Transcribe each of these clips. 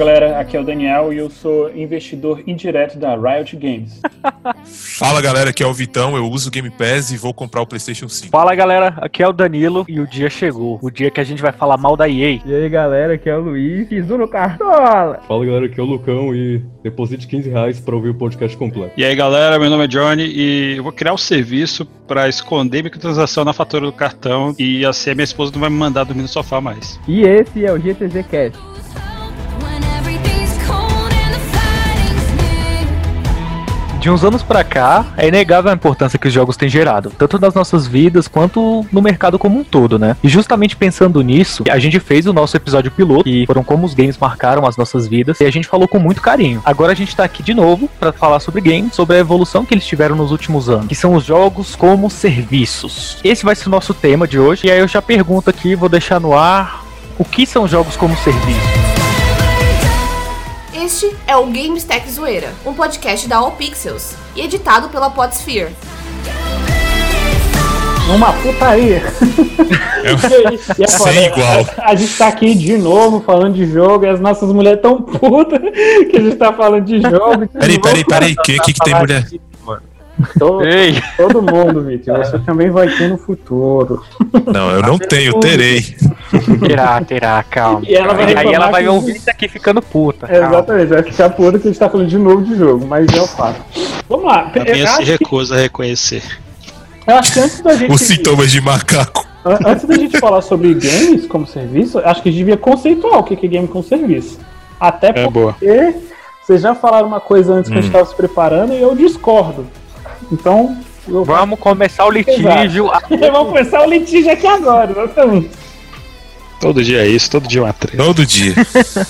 Fala galera, aqui é o Daniel e eu sou investidor indireto da Riot Games. Fala galera, aqui é o Vitão, eu uso o Game Pass e vou comprar o PlayStation 5. Fala galera, aqui é o Danilo e o dia chegou. O dia que a gente vai falar mal da EA. E aí galera, aqui é o Luiz, fiz no cartola. Fala galera, aqui é o Lucão e deposite 15 reais pra ouvir o podcast completo. E aí galera, meu nome é Johnny e eu vou criar um serviço pra esconder microtransação na fatura do cartão e assim a minha esposa não vai me mandar dormir no sofá mais. E esse é o GTZ Cast. De uns anos pra cá, é inegável a importância que os jogos têm gerado, tanto nas nossas vidas quanto no mercado como um todo, né? E justamente pensando nisso, a gente fez o nosso episódio piloto, e foram como os games marcaram as nossas vidas, e a gente falou com muito carinho. Agora a gente tá aqui de novo para falar sobre games, sobre a evolução que eles tiveram nos últimos anos, que são os jogos como serviços. Esse vai ser o nosso tema de hoje, e aí eu já pergunto aqui, vou deixar no ar, o que são jogos como serviço? Este é o Games Tech Zoeira, um podcast da All Pixels e editado pela Podsphere. Uma putaria. É, sem igual. A, a, gente tá aqui de novo falando de jogo e as nossas mulheres tão putas que a gente tá falando de jogo. Peraí, peraí, peraí, que, que, que tem mulher? Todo, todo mundo, Vitor. Você também vai ter no futuro. Não, eu não tenho, terei. Terá, terá, calma. E ela vai aí ela vai ouvir isso aqui ficando puta. É, exatamente, vai ficar puta que a gente tá falando de novo de jogo, mas é o fato. Vamos lá. A minha se recusa que... a reconhecer. Eu acho que antes da gente. Os sintomas de macaco. Antes da gente falar sobre games como serviço, acho que a gente devia conceituar o que é game como serviço. Até é porque boa. vocês já falaram uma coisa antes que a gente estava se preparando e eu discordo. Então. Vamos começar o litígio. Vamos começar o litígio aqui agora, exatamente. Todo dia é isso, todo dia é uma treta. Todo dia.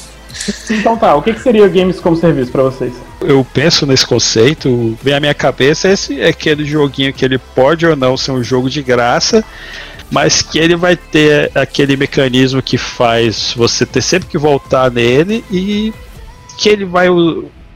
então tá, o que, que seria games como serviço para vocês? Eu penso nesse conceito, vem à minha cabeça esse é aquele joguinho que ele pode ou não ser um jogo de graça, mas que ele vai ter aquele mecanismo que faz você ter sempre que voltar nele e que ele vai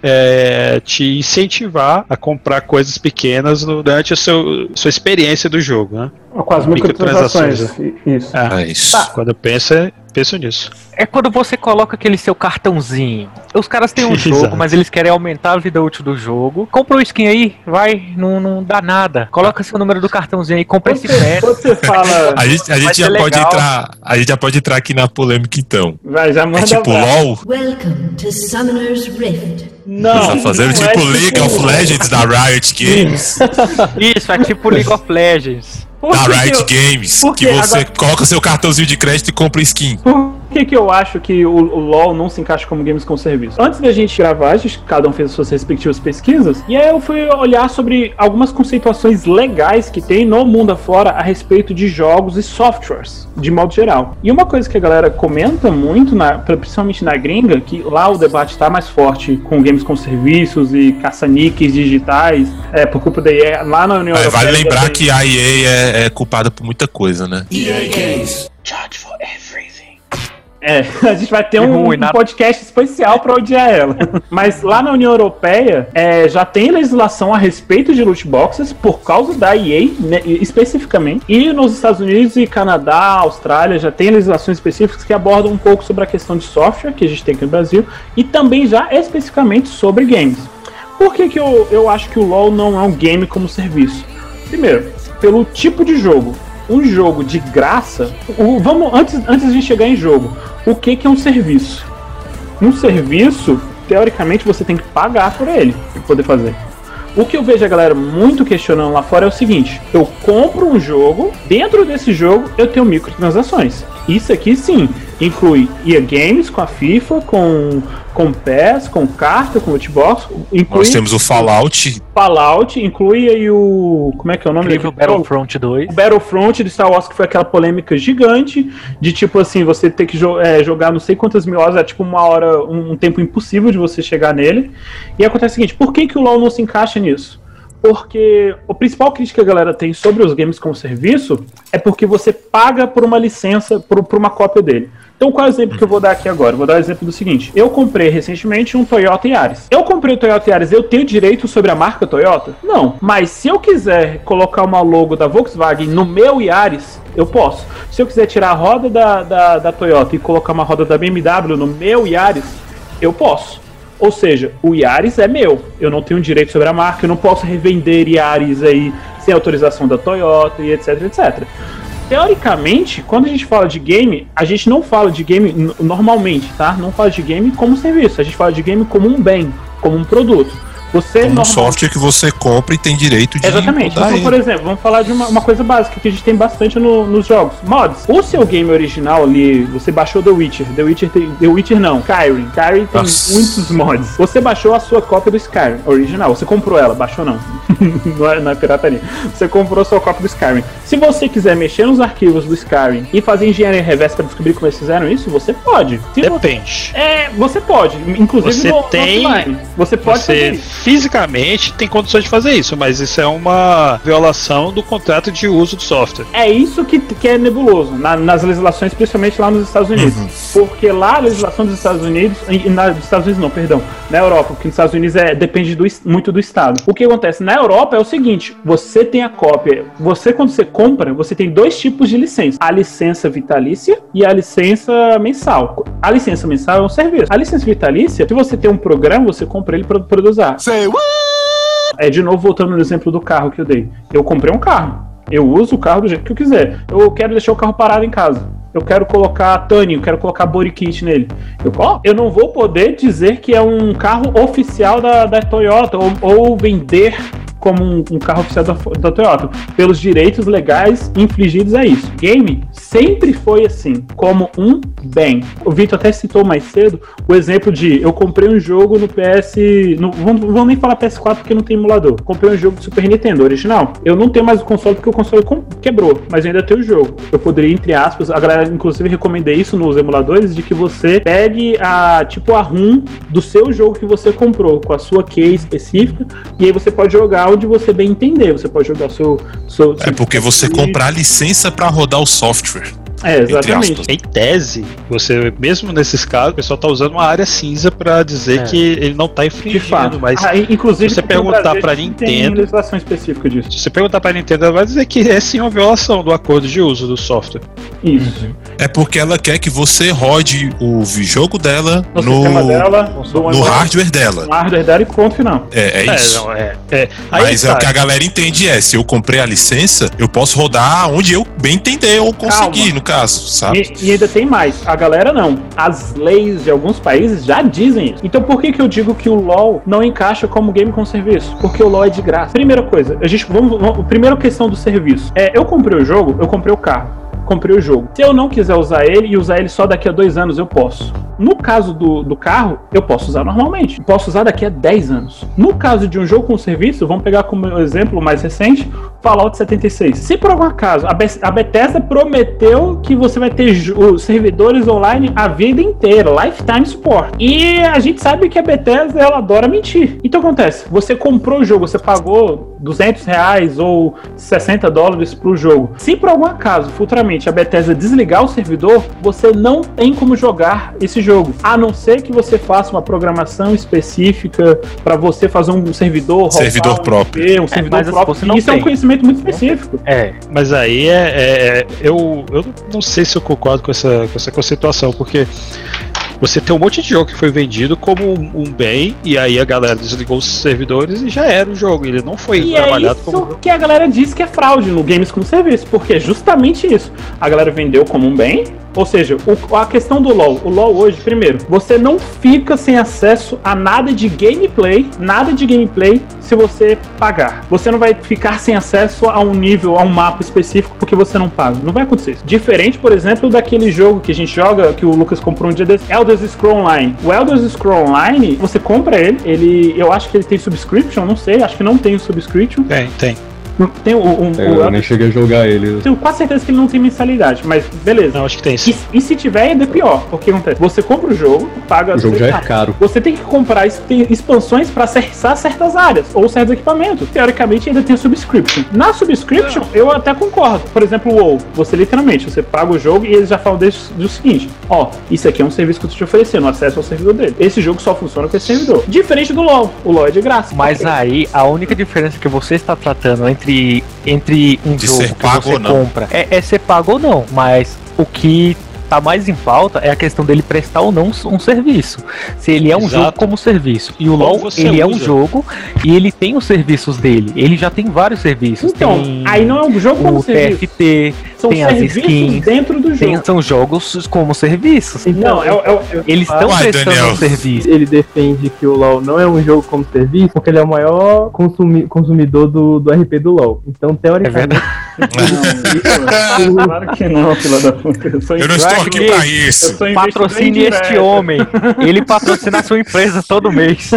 é, te incentivar a comprar coisas pequenas durante a seu, sua experiência do jogo, né? Com as microtransações. Isso. É, é isso. Tá. Quando eu penso, penso nisso. É quando você coloca aquele seu cartãozinho. Os caras têm um jogo, mas eles querem aumentar a vida útil do jogo. Compra o skin aí, vai, não, não dá nada. Coloca seu número do cartãozinho aí, compra esse pé. Você fala. a gente, a gente já pode entrar. A gente já pode entrar aqui na polêmica então. Vai, já manda é tipo vai. LOL. Welcome to Summoner's Rift. Não. Tá fazendo não tipo é League of Legends da Riot Games. Isso, é tipo League of Legends. Por Da Riot Games. que? você Agora- coloca seu cartãozinho de crédito e compra skin. Por que, que eu acho que o, o LoL não se encaixa como games com serviço? Antes da gente gravar, a gente, cada um fez as suas respectivas pesquisas, e aí eu fui olhar sobre algumas conceituações legais que tem no mundo afora a respeito de jogos e softwares, de modo geral. E uma coisa que a galera comenta muito, na, principalmente na gringa, que lá o debate está mais forte com games com serviços e caça-níqueis digitais, é, por culpa da EA, lá na União É, Europeia. vale lembrar que a EA é, é culpada por muita coisa, né? É, a gente vai ter um, um podcast especial pra odiar ela. Mas lá na União Europeia é, já tem legislação a respeito de loot boxes por causa da EA, né, especificamente. E nos Estados Unidos e Canadá, Austrália já tem legislações específicas que abordam um pouco sobre a questão de software que a gente tem aqui no Brasil e também já especificamente sobre games. Por que, que eu, eu acho que o LoL não é um game como serviço? Primeiro, pelo tipo de jogo. Um jogo de graça. o- vamos antes, antes de chegar em jogo. O que, que é um serviço? Um serviço, teoricamente, você tem que pagar por ele para poder fazer. O que eu vejo a galera muito questionando lá fora é o seguinte: eu compro um jogo, dentro desse jogo eu tenho microtransações. Isso aqui sim inclui EA Games com a FIFA, com com PES, com carta, com lootbox, inclui Nós temos o Fallout. Fallout, inclui aí o como é que é o nome jogo? Battlefront 2. O Battlefront do Star Wars, que foi aquela polêmica gigante, de tipo assim, você ter que jo- é, jogar não sei quantas mil horas, é tipo uma hora, um, um tempo impossível de você chegar nele. E acontece o seguinte, por que, que o LoL não se encaixa nisso? Porque o principal crítica que a galera tem sobre os games como serviço é porque você paga por uma licença, por, por uma cópia dele. Então, qual é o exemplo que eu vou dar aqui agora? Vou dar o exemplo do seguinte: eu comprei recentemente um Toyota Yaris. Eu comprei o Toyota Yaris, eu tenho direito sobre a marca Toyota? Não. Mas se eu quiser colocar uma logo da Volkswagen no meu Yaris, eu posso. Se eu quiser tirar a roda da, da, da Toyota e colocar uma roda da BMW no meu Yaris, eu posso. Ou seja, o Yaris é meu. Eu não tenho direito sobre a marca, eu não posso revender Yaris aí sem autorização da Toyota e etc, etc. Teoricamente, quando a gente fala de game, a gente não fala de game normalmente, tá? Não fala de game como serviço, a gente fala de game como um bem, como um produto. Você um normal- software que você compra e tem direito de Exatamente. Então, por exemplo, vamos falar de uma, uma coisa básica que a gente tem bastante no- nos jogos. Mods. O seu game original ali, você baixou The Witcher. The Witcher tem. The Witcher não, Skyrim. Skyrim tem Nossa. muitos mods. Você baixou a sua cópia do Skyrim original. Você comprou ela, baixou não. não, é, não é pirataria. Você comprou a sua cópia do Skyrim. Se você quiser mexer nos arquivos do Skyrim e fazer engenharia reversa para descobrir como eles fizeram isso, você pode. Se você- Depende. é, você pode. Inclusive Você no, no tem- offline. Você pode fazer Você isso. Fisicamente tem condições de fazer isso, mas isso é uma violação do contrato de uso do software. É isso que, que é nebuloso na- nas legislações, principalmente lá nos Estados Unidos. Porque lá a legislação dos Estados Unidos, e, e na, dos Estados Unidos não, perdão, na Europa, porque nos Estados Unidos é, depende do, muito do Estado. O que acontece na Europa é o seguinte: você tem a cópia, você quando você compra, você tem dois tipos de licença: a licença vitalícia e a licença mensal. A licença mensal é um serviço. A licença vitalícia, se você tem um programa, você compra ele para poder usar. É de novo voltando no exemplo do carro que eu dei. Eu comprei um carro. Eu uso o carro do jeito que eu quiser. Eu quero deixar o carro parado em casa. Eu quero colocar Tânia, eu quero colocar body kit nele. Eu, eu não vou poder dizer que é um carro oficial da, da Toyota ou, ou vender como um, um carro oficial da, da Toyota, pelos direitos legais infligidos a isso. Game sempre foi assim, como um bem. O Vitor até citou mais cedo o exemplo de eu comprei um jogo no PS. No, vamos, vamos nem falar PS4 porque não tem emulador. Comprei um jogo do Super Nintendo original. Eu não tenho mais o console porque o console quebrou, mas eu ainda tenho o jogo. Eu poderia, entre aspas, a galera inclusive recomendei isso nos emuladores, de que você pegue a tipo a ROM do seu jogo que você comprou, com a sua key específica, e aí você pode jogar onde você bem entender. Você pode jogar o seu. seu É porque você compra a licença pra rodar o software. É, exatamente. Em tese, você, mesmo nesses casos, o pessoal tá usando uma área cinza pra dizer É. que ele não tá De infringindo, fato. mas Ah, inclusive, se você perguntar Brasil pra a gente Tem Nintendo- legislação específica disso. se você perguntar pra Nintendo, ela vai dizer que é sim uma violação do acordo de uso do software. Isso. É porque ela quer que você rode o jogo dela No, no, dela, no hardware dela. no hardware dela e ponto final. É, é isso. não, é, é. Aí Mas é tá. o que a galera entende é, se eu comprei a licença, eu posso rodar onde eu bem entender ou conseguir, Calma. no caso, sabe? E, e ainda tem mais. A galera não. As leis de alguns países já dizem isso. Então por que, que eu digo que o LoL não encaixa como game com serviço? Porque o LoL é de graça. Primeira coisa, a gente vamos, vamos primeira questão do serviço. É, eu comprei o jogo, eu comprei o carro. Comprei o jogo. Se eu não quiser usar ele e usar ele só daqui a dois anos, eu posso. No caso do, do carro, eu posso usar normalmente. Posso usar daqui a 10 anos. No caso de um jogo com serviço, vamos pegar como exemplo mais recente, Fallout 76. Se por algum acaso a, Be- a Bethesda prometeu que você vai ter os servidores online a vida inteira, lifetime support. E a gente sabe que a Bethesda ela adora mentir. Então acontece? Você comprou o jogo, você pagou 200 reais ou 60 dólares pro jogo. Se por algum acaso futuramente a Bethesda desligar o servidor, você não tem como jogar esse jogo, a não ser que você faça uma programação específica para você fazer um servidor, Servidor um próprio. IP, um servidor mas próprio. você não Isso é um conhecimento muito específico. É, Mas aí é, é- é- eu, eu não sei se eu concordo com essa, com essa conceituação, porque você tem um monte de jogo que foi vendido como um, um bem, e aí a galera desligou os servidores e já era o jogo. Ele não foi E é trabalhado isso como. que a galera diz que é fraude no Games como Serviço, porque é justamente isso. A galera vendeu como um bem, ou seja, o- a questão do LoL. O LoL hoje, primeiro, você não fica sem acesso a nada de gameplay, nada de gameplay, se você pagar. Você não vai ficar sem acesso a um nível, a um mapa específico, porque você não paga. Não vai acontecer isso. Diferente, por exemplo, daquele jogo que a gente joga, que o Lucas comprou um dia desse, Elder Scrolls Online. O Elder Scrolls Online, você compra ele, ele, eu acho que ele tem subscription, não sei, acho que não tem o subscription. Tem, tem. Tem o, o, o É, eu Elder nem cheguei a jogar ele. tenho quase certeza que ele não tem mensalidade, mas beleza. Não, acho que tem E, sim. e se tiver, ainda é pior. Porque acontece? Você compra o jogo, paga. O jogo já é caro. Você tem que comprar expansões para acessar certas áreas ou certos equipamentos. Teoricamente, ainda tem a subscription. Na subscription, eu até concordo. Por exemplo, o WoW. Você literalmente, você paga o jogo e eles já falam desde do seguinte: ó, isso aqui é um serviço que eu tô te oferecendo, acesso ao servidor dele. Esse jogo só funciona com esse servidor. Diferente do LoL. O LoL é de graça. mas aí a única diferença que você está tratando entre, entre um De jogo que você compra é, é ser pago ou não, mas o que tá mais em pauta é a questão dele prestar ou não um serviço. Se ele é um Exato. jogo como serviço. E o LoL, ele é um usa. jogo e ele tem os serviços dele. Ele já tem vários serviços. Então, tem aí não é um jogo como o serviço. TFT, São tem as serviços skins, dentro do tem, jogo. são jogos como serviços. Não, é, é, Eles estão Uai, prestando um serviço. Ele defende que o LoL não é um jogo como serviço porque ele é o maior consumi- consumidor do, do RP do LoL. Então, É teoricamente, Não, isso- claro que não, filha da puta. Eu, sou Eu não estou aqui pra eu isso. Patrocine este homem. Ele patrocina a sua empresa todo mês.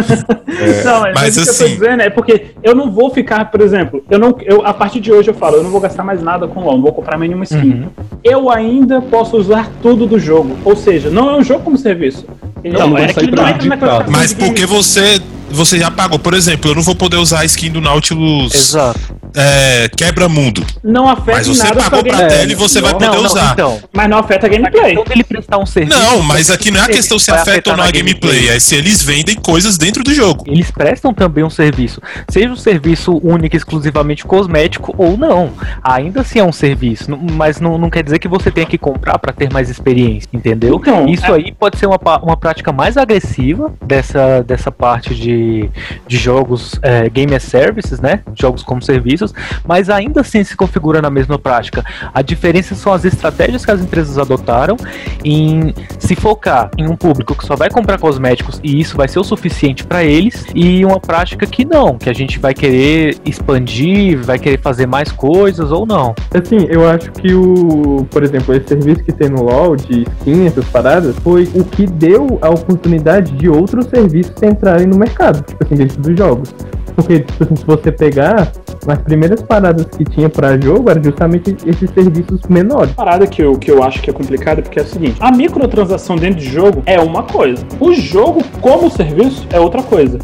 Não, mas, Mas o que eu assim- tô dizendo é porque eu não vou ficar, por exemplo, eu não, eu, a partir de hoje eu falo, eu não vou gastar mais nada com LoL, não vou comprar mais nenhuma skin. Uhum. Eu ainda posso usar tudo do jogo. Ou seja, não é um jogo como serviço. Ele Não, ele é que ele não entra na Mas porque você, você já pagou. Por exemplo, eu não vou poder usar a skin do Nautilus Exato. é, quebra-mundo. não afeta Mas você nada pagou pra gameplay. tela e você vai Não, poder não, usar. então. Mas não afeta a gameplay. questão dele prestar um serviço. Não, mas aqui não é a questão se vai afeta ou não a na gameplay, é se eles vendem coisas dentro do jogo. Eles prestam também um serviço, seja um serviço único, exclusivamente cosmético ou não. Ainda assim é um serviço, mas não, não quer dizer que você tenha que comprar para ter mais experiência, entendeu? Então, Isso é- aí pode ser uma, uma prática mais agressiva dessa, dessa parte de, de jogos é, game as services, né? Jogos como serviços, mas ainda assim se configura na mesma prática. A diferença são as estratégias que as empresas adotaram em se focar em um público que só vai comprar cosméticos e isso vai ser o suficiente para eles e uma prática que não, que a gente vai querer expandir, vai querer fazer mais coisas ou não. assim, eu acho que o, por exemplo, esse serviço que tem no LoL de skin, essas paradas, foi o que deu a oportunidade de outros serviços entrarem no mercado, tipo assim, dentro dos jogos. Porque, tipo assim, se você pegar, as primeiras paradas que tinha pra jogo eram justamente esses serviços menores. parada que eu, que eu acho que é complicada porque é o seguinte: a microtransação dentro de jogo é uma coisa, o jogo como serviço é outra coisa.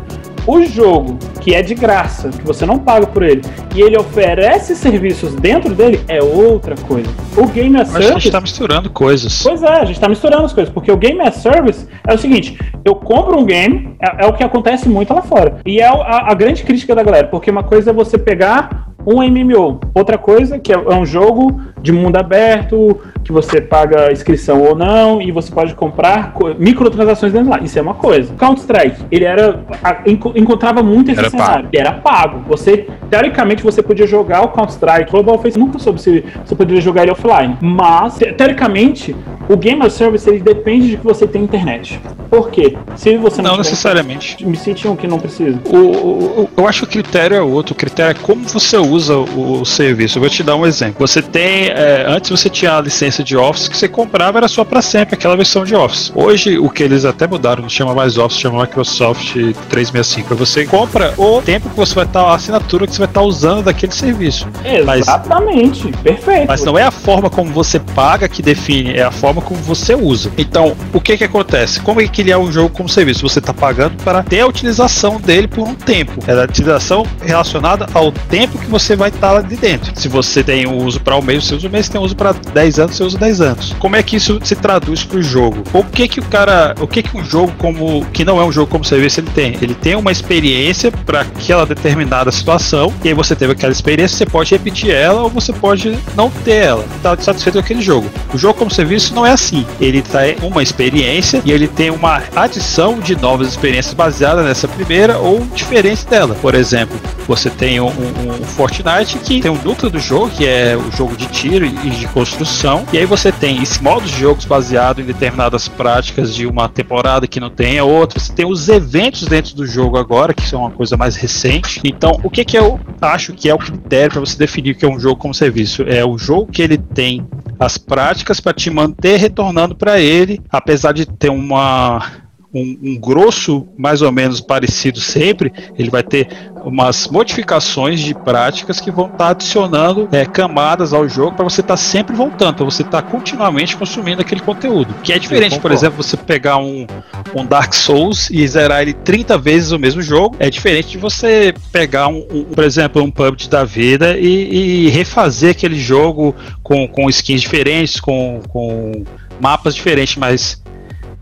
O jogo que é de graça, que você não paga por ele, e ele oferece serviços dentro dele é outra coisa. O Game as Mas a gente Service tá misturando coisas. Pois é, a gente tá misturando as coisas, porque o Game as Service é o seguinte: eu compro um game, é, é o que acontece muito lá fora. E é a, a grande crítica da galera, porque uma coisa é você pegar um MMO, outra coisa que é, é um jogo de mundo aberto, que você paga inscrição ou não, e você pode comprar co- microtransações dentro lá. Isso é uma coisa. Counter-Strike, ele era. a- enco- encontrava muito esse Era cenário. Ele era pago. Você, teoricamente, você podia jogar o Counter-Strike. Global Offensive nunca soube se você poderia jogar ele offline. Mas, te- teoricamente, o Game as Service ele depende de que você tenha internet. Por quê? Se você não, Não necessariamente. Me sentiam que não precisa. O, o- o- eu acho que o critério é outro. O critério é como você usa o, o serviço. Eu vou te dar um exemplo. Você tem. é, antes você tinha a licença de Office que você comprava, era só para sempre, aquela versão de Office. Hoje, o que eles até mudaram, não chama mais Office, chama Microsoft 365. Você compra o tempo que você vai estar, a assinatura que você vai estar usando daquele serviço. Mas- Exatamente. Perfeito. Mas não é a forma como você paga que define, é a forma como você usa. Então, o que que acontece? Como é que ele é um jogo como serviço? Você está pagando para ter a utilização dele por um tempo. É a utilização relacionada ao tempo que você vai estar lá de dentro. Se você tem um uso para um mês, você usa um mês. Se tem uso para 10 anos, você usa 10 anos. Como é que isso se traduz para o jogo? O que que o cara, o que que um jogo como que não é um jogo como serviço ele tem? Ele tem uma experiência para aquela determinada situação e aí você teve aquela experiência, você pode repetir ela ou você pode não ter ela. Tá satisfeito com aquele jogo. O jogo como serviço não é assim. Ele tem uma experiência e ele tem uma adição de novas experiências baseada nessa primeira ou diferente dela. Por exemplo, você tem um, um- um Fortnite que tem um núcleo do jogo, que é o jogo de tiro e de construção, e aí você tem esse modo de jogos baseado em determinadas práticas de uma temporada que não tem a outra. Você tem os eventos dentro do jogo agora, que são uma coisa mais recente. Então, o que, que eu acho que é o critério para você definir o que é um jogo como serviço? É o jogo que ele tem as práticas para te manter retornando para ele, apesar de ter uma um, um grosso mais ou menos parecido sempre, ele vai ter umas modificações de práticas que vão estar adicionando é, camadas ao jogo para você estar sempre voltando, para você estar continuamente consumindo aquele conteúdo. Que é diferente, por exemplo, você pegar um, um Dark Souls e zerar ele 30 vezes o mesmo jogo, é diferente de você pegar, um, um, por exemplo, um PUBG da vida e, e refazer aquele jogo com, com skins diferentes, com, com mapas diferentes, mas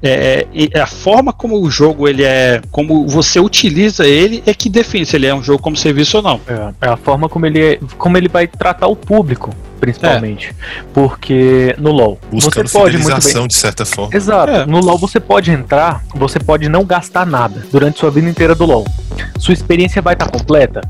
É, é, a forma como o jogo ele é, como você utiliza ele é que define se ele é um jogo como serviço ou não. É, é a forma como ele, é, como ele vai tratar o público, principalmente. Porque no LoL, Buscando você pode muito bem. de certa forma. Exato. É. No LoL você pode entrar, você pode não gastar nada durante sua vida inteira do LoL. Sua experiência vai estar completa?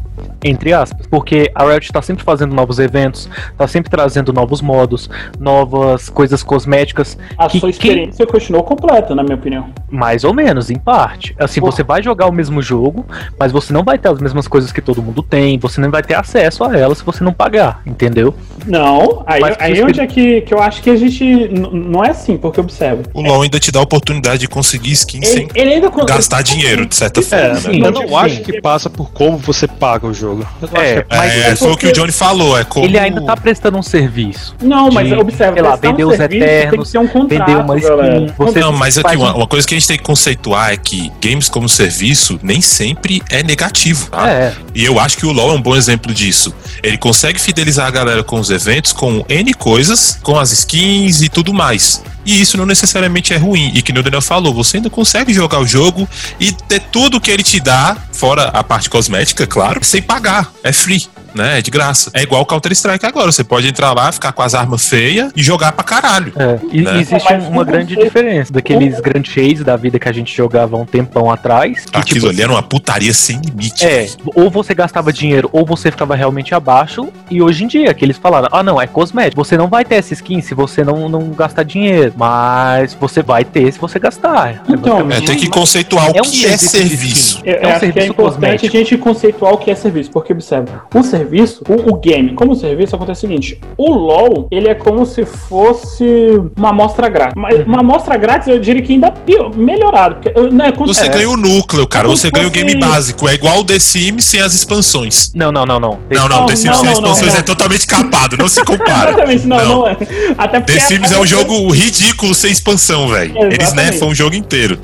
Entre aspas. Porque a Riot tá sempre fazendo novos eventos, tá sempre trazendo novos modos, novas coisas cosméticas. A que sua experiência continuou completa, na minha opinião. Mais ou menos, em parte. Assim, Pô. você vai jogar o mesmo jogo, mas você não vai ter as mesmas coisas que todo mundo tem, você não vai ter acesso a elas se você não pagar, entendeu? Não, aí, Mas aí sua onde é que, que eu acho que a gente. Não é assim, porque observa. O LoL ainda te dá a oportunidade de conseguir skin Ele, sem ele ainda gastar dinheiro, de certa forma. É, né? sim. eu não sim. acho que passa por como você paga o jogo. Eu não É, mas É, é foi o que o Johnny falou, é como... Ele ainda tá prestando um serviço. Não, mas de, observa. sei lá, prestar um vender os serviço Eternos, tem que ter um contrato, vender uma skin. Você Não, mas aqui uma, um- uma coisa que a gente tem que conceituar é que games como serviço nem sempre é negativo, tá? É, E eu acho que o LoL é um bom exemplo disso. Ele consegue fidelizar a galera com os eventos, com N coisas, com as skins e tudo mais. E isso não necessariamente é ruim. E que o Daniel falou, você ainda consegue jogar o jogo e ter tudo que ele te dá, fora a parte cosmética, claro, sem pagar. É free. Né? É de graça. É igual Counter-Strike agora. Você pode entrar lá, ficar com as armas feias e jogar pra caralho. é. E Né? existe Mas uma grande diferença daqueles Grand Chase da vida que a gente jogava um tempão atrás. Que, Aquilo tipo, ali era uma putaria sem limite. É, ou você gastava dinheiro ou você ficava realmente abaixo. E hoje em dia, que eles falaram: ah, não, é cosmético. Você não vai ter essa skin se você não, não gastar dinheiro. Mas você vai ter se você gastar. Então, É, tem que conceituar o É um que é serviço serviço. Eu, É um que é serviço importante cosmético. a gente conceituar o que é serviço, porque observa, o serviço, o, o game como serviço acontece o seguinte, o LoL, ele é como se fosse uma amostra grátis. Mas Uhum. Uma amostra grátis eu diria que ainda pior, melhorado, porque é como Você é, ganha o núcleo, cara. Você ganha o game básico. É igual o The Sims sem as expansões. Não, não, não, não. Não, não, Não, The Sims não, sem não, expansões não, é totalmente capado, não se compara. Exatamente, não, não, é. Até porque The Sims é um jogo ridículo sem expansão, velho. Eles nefam o jogo inteiro.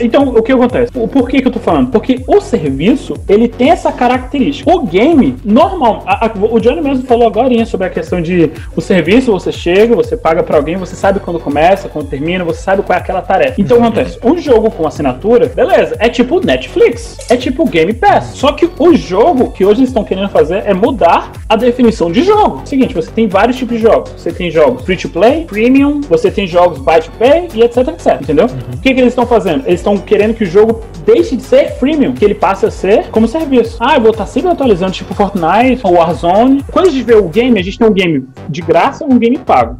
Então, o que acontece? Por que, que eu tô falando? Porque o serviço, ele tem essa característica. O game, normal, a- a- o Johnny mesmo falou agora sobre a questão de o serviço, você chega, você paga pra alguém, você sabe quando começa, quando termina, você sabe qual é aquela tarefa. Então, que acontece? Um jogo com assinatura, beleza, é tipo Netflix, é tipo Game Pass. Só que o jogo que hoje eles estão querendo fazer é mudar a definição de jogo. Seguinte, você tem vários tipos de jogos. Você tem jogos free to play, premium, você tem jogos buy to pay e etc, etc, entendeu? O que, que eles estão fazendo? Eles estão querendo que o jogo deixe de ser freemium, que ele passe a ser como serviço. Ah, eu vou estar sempre atualizando, tipo Fortnite ou Warzone. Quando a gente vê o game, a gente tem um game de graça e um game pago.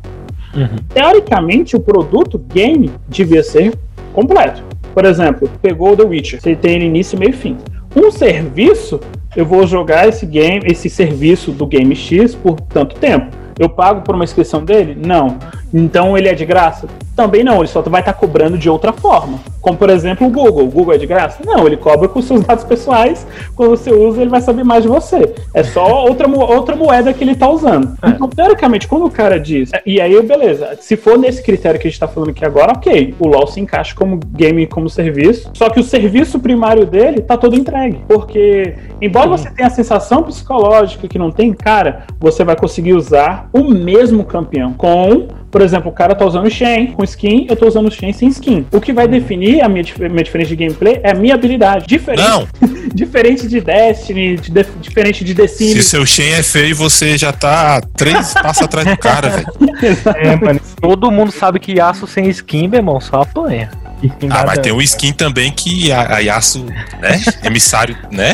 Teoricamente, o produto game devia ser completo. Por exemplo, pegou o The Witcher, você tem início, meio e fim. Um serviço, eu vou jogar esse game, esse serviço do Game X por tanto tempo. Eu pago por uma inscrição dele? Não. Então ele é de graça? Também não, ele só vai estar cobrando de outra forma. Como por exemplo o Google. O Google é de graça? Não, ele cobra com seus dados pessoais. Quando você usa, ele vai saber mais de você. É só outra, outra moeda que ele está usando. Então, teoricamente, quando o cara diz. E aí, beleza. Se for nesse critério que a gente está falando aqui agora, ok. O LoL se encaixa como game como serviço. Só que o serviço primário dele tá todo entregue. Porque, embora você tenha a sensação psicológica que não tem, cara, você vai conseguir usar o mesmo campeão com por exemplo, o cara tá usando o Shen com skin, eu tô usando o Shen sem skin. O que vai definir a minha, minha diferença de gameplay é a minha habilidade. Diferente, Não, diferente de Destiny, de def- diferente de The se Sims. seu Shen é feio, você já tá três passos atrás do cara, velho. É, mano. Todo mundo sabe que Yasuo sem skin, meu irmão, só apanha. skin Ah, mas tem um skin também que a, a Yasuo, né? Emissário, né?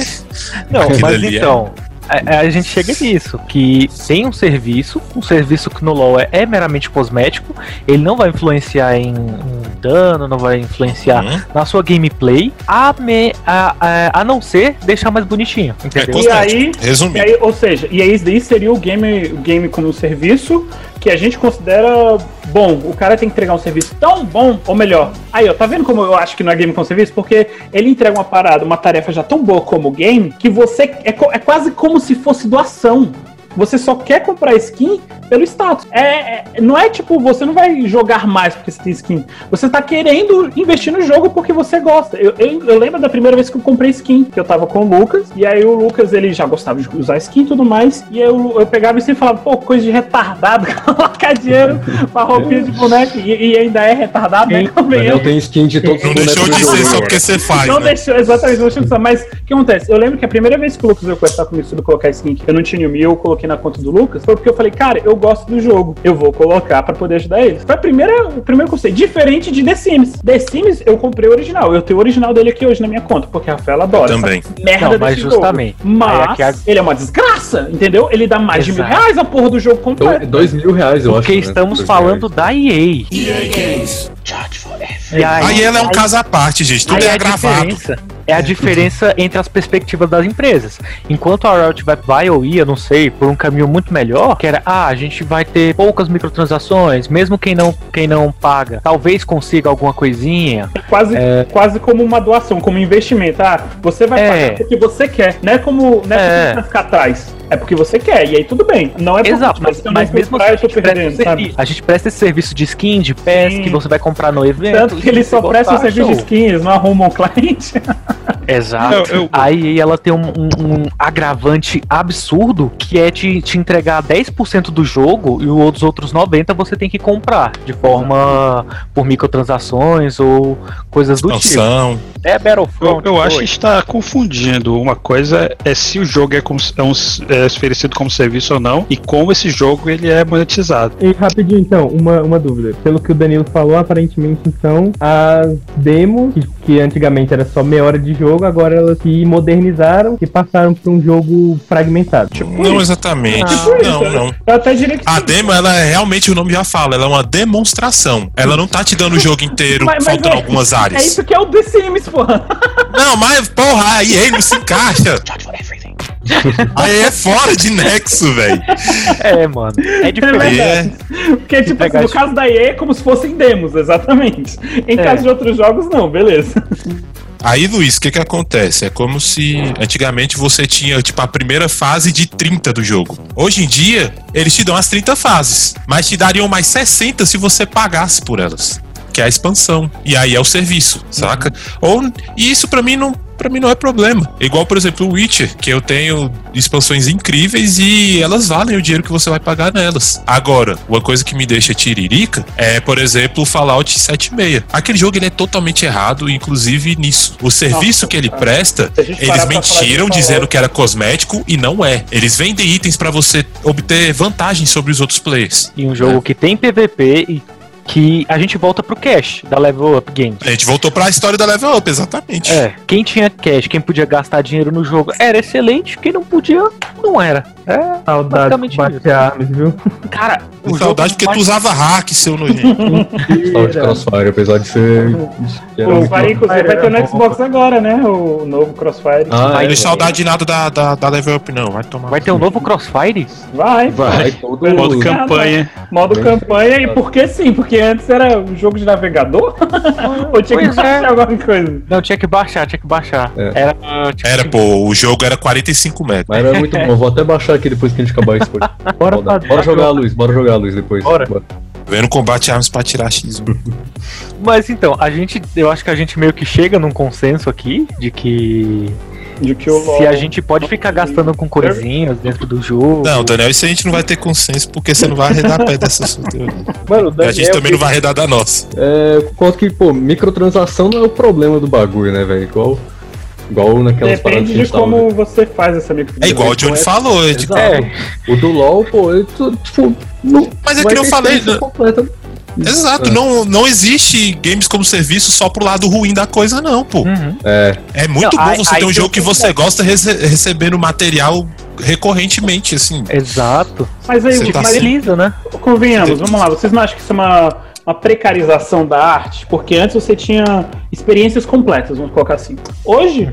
Não, Aquilo mas é- então. A, a gente chega nisso, que tem um serviço, um serviço que no LoL é, é meramente cosmético, ele não vai influenciar em, em dano, não vai influenciar Hum, na sua gameplay, a, me, a, a, a não ser deixar mais bonitinho, é entendeu? E aí, cosmético. e Resumindo. aí, ou seja, e aí isso seria o game, o game como serviço que a gente considera bom. O cara tem que entregar um serviço tão bom, ou melhor. Aí, ó, tá vendo como eu acho que não é game como serviço? Porque ele entrega uma parada, uma tarefa já tão boa como game, que você. É, é quase como se fosse doação. Você só quer comprar skin pelo status. É, é- não é tipo, você não vai jogar mais porque você tem skin. Você tá querendo investir no jogo porque você gosta. Eu, eu- eu lembro da primeira vez que eu comprei skin, que eu tava com o Lucas, e aí o Lucas ele já gostava de usar skin e tudo mais, e eu, eu pegava e sempre falava, pô, coisa de retardado, colocar dinheiro pra roupinha de boneco, e, e ainda é retardado, né? O Daniel Convenhamos. tem skin de todos Não os deixou bonecos de do ser jogo só porque você faz, Não né? deixou, exatamente, não deixou de ser. Mas o que acontece? Eu lembro que a primeira vez que o Lucas veio conversar comigo sobre colocar skin, que eu não tinha o meu, eu coloquei na conta do Lucas, foi porque eu falei, cara, eu gosto do jogo, eu vou colocar pra poder ajudar eles. Foi a primeira, o primeiro conceito, diferente de The Sims. The Sims eu comprei o original, eu tenho o original dele aqui hoje na minha conta, porque a Rafaela adora. Também. essa Merda Não, mas jogo. justamente. Aí Mas a- ele é uma desgraça, entendeu? Ele dá mais de mil Exato. reais a porra do jogo Do- completo. Dois mil reais, eu Porque acho. né? estamos Dois falando reais. da EA. E Aí ela é um caso à parte, gente. Tudo é gravado. diferença é a diferença entre as perspectivas das empresas. Enquanto a Riot vai, vai ou ia, não sei, por um caminho muito melhor, que era, ah, a gente vai ter poucas microtransações, mesmo quem não, quem não paga, talvez consiga alguma coisinha. Quase, quase como uma doação, como investimento. Ah, você vai É. pagar porque você quer. Não é como. Não é, É. ficar atrás. É porque você quer. E aí tudo bem. Não é por- Exato, mas, eu mas mesmo comprar, assim, eu tô perdendo, sabe? serviço. a gente presta esse serviço de skin, de Sim. que você vai comprar no evento. Tanto que eles só prestam serviço de skin, eles não arrumam cliente. Exato. Eu- eu- Aí ela tem um, um- um agravante absurdo que é te, te entregar 10% do jogo e os outros 90% você tem que comprar de forma por microtransações ou coisas do tipo. Expansão. É Eu, Battlefront. eu acho que está confundindo. Uma coisa é se o jogo é, como, é, um, é oferecido como serviço ou não, e como esse jogo ele é monetizado. E rapidinho, então, uma, uma dúvida. Pelo que o Danilo falou, aparentemente, então, as demos, que, que antigamente era só meia hora de jogo, agora elas se modernizaram e passaram para um jogo fragmentado. Tipo, Não exatamente. Tipo isso, não, né? não. Eu até diria que A sim. demo, ela é realmente, o nome já fala, ela é uma demonstração. Ela não tá te dando o jogo inteiro, Mas- mas faltando é- algumas É áreas. isso que é o The Sims, porra. Não, mas porra, aí ele não se encaixa. Aí é fora de nexo, velho. É, mano. É É diferente. verdade. Porque, tipo, assim, no isso- caso da EA é como se fossem demos, exatamente. Em É. caso de outros jogos, não, beleza. Aí, Luiz, o que que acontece? É como se antigamente você tinha, tipo, a primeira fase de 30 do jogo. Hoje em dia, eles te dão as 30 fases, mas te dariam mais 60 se você pagasse por elas. Que é a expansão. E aí é o serviço, saca? Ou, e isso pra mim não. Pra mim não é problema. Igual, por exemplo, o Witcher, que eu tenho expansões incríveis e elas valem o dinheiro que você vai pagar nelas. Agora, uma coisa que me deixa tiririca é, por exemplo, o Fallout 76. Aquele jogo ele é totalmente errado, inclusive nisso. O serviço que ele presta, Se a gente eles mentiram dizendo que era cosmético e não é. Eles vendem itens pra você obter vantagem sobre os outros players. E um jogo que tem PVP e que a gente volta pro cash da Level Up Games. A gente voltou pra história da Level Up, exatamente. É, quem tinha cash, quem podia gastar dinheiro no jogo era excelente, quem não podia, não era. É, saudade basicamente de bater armas, viu? cara, o saudade jogo porque tu mais- usava hack, seu nojento. Só de Crossfire, apesar de ser. que O Crossfire, inclusive, vai ter no Xbox agora, né? O novo Crossfire. Ah, Não é, tem saudade de nada da, da, da Level Up, não. Vai tomar. Vai ter um novo Crossfire? Vai. vai todo Modo campanha. Modo campanha, e fechado. porque sim, porque antes era um jogo de navegador? Ou tinha que é. baixar alguma coisa? Não, tinha que baixar, tinha que baixar. É. Era, tipo, Era, pô, o jogo era 45 megas. Mas era muito bom. Eu vou até baixar aqui depois que a gente acabar podcast. Bora, Bora, bora jogar a luz, bora jogar a luz depois. Bora. Vendo combate armas pra tirar X1. Mas então, a gente, eu acho que a gente meio que chega num consenso aqui de que De que o se a gente pode ficar gastando com coisinhas dentro do jogo. Não, Daniel, isso a gente não vai ter consenso porque você não vai arredar pé dessa sua teoria. Mano, E a gente também não vai arredar da nossa. É, eu concordo que, pô, microtransação não é o problema do bagulho, né, velho? Igual, igual naquelas paradas Depende a de tava como você faz essa micro. É igual o Johnny falou. é tipo- Exato. O do LoL, pô, eu tipo, não. Mas é que eu falei, né? completa. Exato, É. não, não existe games como serviço só pro lado ruim da coisa, não, pô. Uhum. É, É muito Não, bom você aí ter um jogo que você gosta rece- recebendo material recorrentemente, assim. Exato. Mas aí, Você tá mas, Fideliza, né? convenhamos, vamos lá, vocês não acham que isso é uma, uma precarização da arte? Porque antes você tinha experiências completas, vamos colocar assim. Hoje,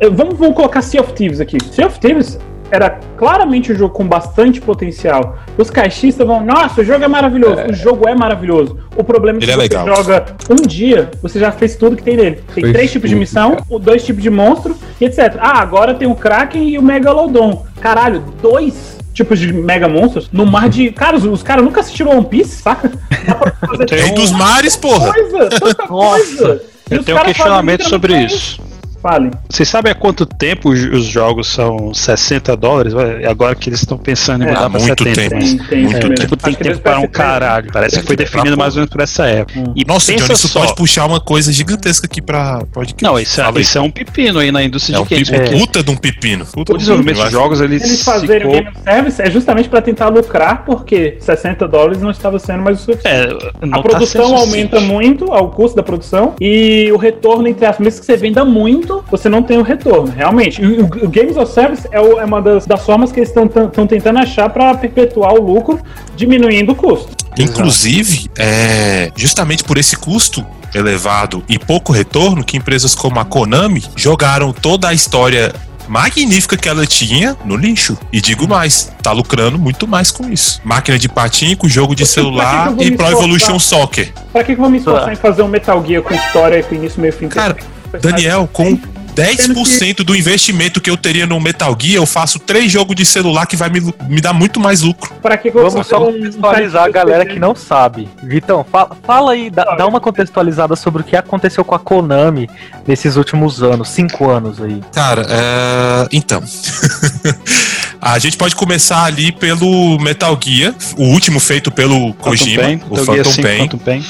eh, vamos, vamos colocar Sea of Thieves aqui. Sea of Thieves era claramente um jogo com bastante potencial. Os caixistas vão, nossa, o jogo é maravilhoso. O jogo é maravilhoso. O problema é que Ele é você legal. joga um dia, você já fez tudo que tem nele. Tem Fez três tipos de missão, cara. dois tipos de monstro e etc. Ah, agora tem o Kraken e o Megalodon. Caralho, dois tipos de Mega Monstros no mar de. Cara, os, os caras nunca assistiram One Piece, saca? Dá pra fazer Tem Rei um- dos mares, porra. coisa, tanta coisa. E Eu tenho um questionamento sobre isso. Fale. Vocês sabem há quanto tempo os os jogos são 60 dólares? Ué, Agora que eles estão pensando em É, mudar pra muito 70. tempo. Tem, tem Muito isso tempo. Tipo, tem tempo para um PS3, caralho. Parece que foi definido mais ou menos por essa época. E Nossa, Johnny, isso só. pode puxar uma coisa gigantesca aqui pra podcast. Não, isso é, isso é um pepino aí na indústria É um de games. porque puta de um pepino. Puta O de desenvolvimento de jogos, eles, Eles fazerem o ficou- Game Service é justamente pra tentar lucrar, porque 60 dólares não estava sendo mais o suficiente. É, a tá produção sendo aumenta muito, o custo da produção, e o retorno, entre as mesmo que você venda muito, você não tem o retorno, realmente. E O, o Games of Service é, o- é uma das, das formas que eles estão tentando achar pra perpetuar o lucro, diminuindo o custo. Inclusive, é justamente por esse custo elevado e pouco retorno que empresas como a Konami jogaram toda a história magnífica que ela tinha no lixo. E digo mais, tá lucrando muito mais com isso. Máquina de patinco, jogo de celular e Pro? Evolution Soccer. Pra que, que eu vou me esforçar em fazer um Metal Gear com história, com início, meio fim? Cara, Daniel, com 10% do investimento que eu teria no Metal Gear, eu faço três jogos de celular que vai me, me dar muito mais lucro. Pra que, Vamos só um contextualizar a galera que não sabe. Vitão, fala, fala aí, dá, dá uma contextualizada sobre o que aconteceu com a Konami nesses últimos anos, cinco anos aí. Cara, é... então. a gente pode começar ali pelo Metal Gear, o último feito pelo Phantom Kojima, Pain, o Phantom 5, Pain, Phantom Pain.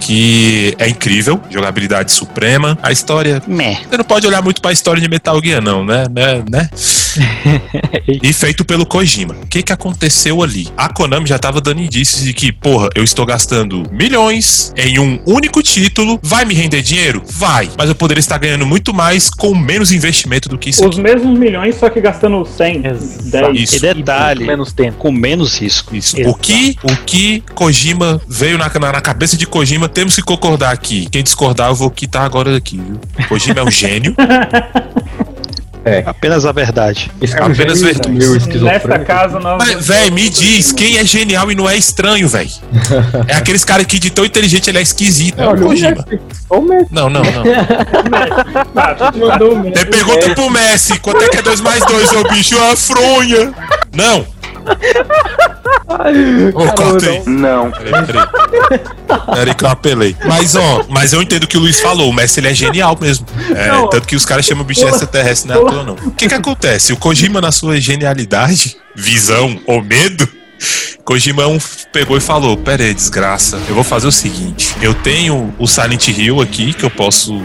Que é incrível, jogabilidade suprema. A história. Meh. Você não pode olhar muito pra história de Metal Gear, não, né? né? né? e feito pelo Kojima. O que que aconteceu ali? A Konami já tava dando indícios de que, porra, eu estou gastando milhões em um único título. Vai me render dinheiro? Vai. Mas eu poderia estar ganhando muito mais com menos investimento do que isso Os aqui. mesmos milhões, só que gastando 100, Exato. 10. Isso. E detalhe, menos tempo. com menos risco. Isso. Exato. O que, o que Kojima veio na, na, na cabeça de Kojima, temos que concordar aqui. Quem discordar, eu vou quitar agora daqui, viu? Kojima é um gênio. Apenas a verdade. Esse É apenas verdade. esquizofrênico. casa nós. Mas, véi, me diz, quem é genial e não é estranho, véi? É aqueles caras que de tão inteligente ele é esquisito. É o Olha, Kojima. Olha o Messi. Não, não, não. Ah. Você pergunta pro Messi, quanto é que é 2 mais 2, ô bicho? É uma fronha. Não. Ô, cortei. Não. Peraí, peraí. Peraí que eu apelei. Mas, ó, mas eu entendo o que o Luiz falou. O Messi ele é genial mesmo. É, Não. tanto que os caras chamam o bicho de extraterrestre, não é à toa, não. O que que acontece? O Kojima, na sua genialidade, visão ou medo, Kojima pegou e falou: Pera aí, desgraça, eu vou fazer o seguinte: eu tenho o Silent Hill aqui que eu posso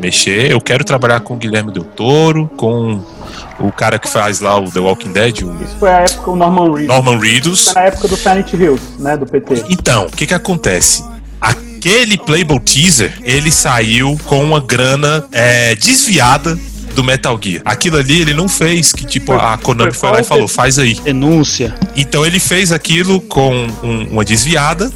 mexer. Eu quero trabalhar com o Guilherme Del Toro, com o cara que faz lá o The Walking Dead, o Isso foi a época o Norman Reedus. Norman Reedus. Foi na época do Silent Hills, né? Do PT. Então, o que que acontece? Aquele Playable Teaser, ele saiu com uma grana é, desviada do Metal Gear. Aquilo ali ele não fez, que tipo, a Konami foi lá e falou, faz aí. Denúncia. Então ele fez aquilo com um- uma desviada.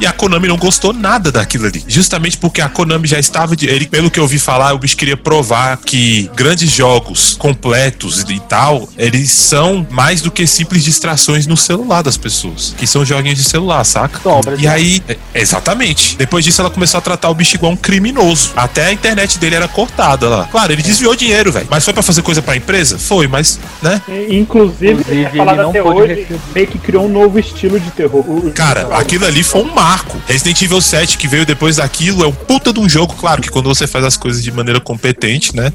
E a Konami não gostou nada daquilo ali. Justamente porque a Konami já estava. De, ele, pelo que eu ouvi falar, o bicho queria provar que grandes jogos completos e tal, eles são mais do que simples distrações no celular das pessoas. Que são joguinhos de celular, saca? Obras, E aí, é, exatamente. Depois disso, ela começou a tratar o bicho igual um criminoso. Até a internet dele era cortada lá. Claro, ele desviou dinheiro, velho. Mas foi pra fazer coisa pra empresa? Foi, mas, né? E, Inclusive, Inclusive, é falado ele não até hoje, meio que criou um novo estilo de terror. Cara, aquilo ali foi um marco. Resident Evil 7, que veio depois daquilo, é um puta de um jogo, claro, que quando você faz as coisas de maneira competente, né?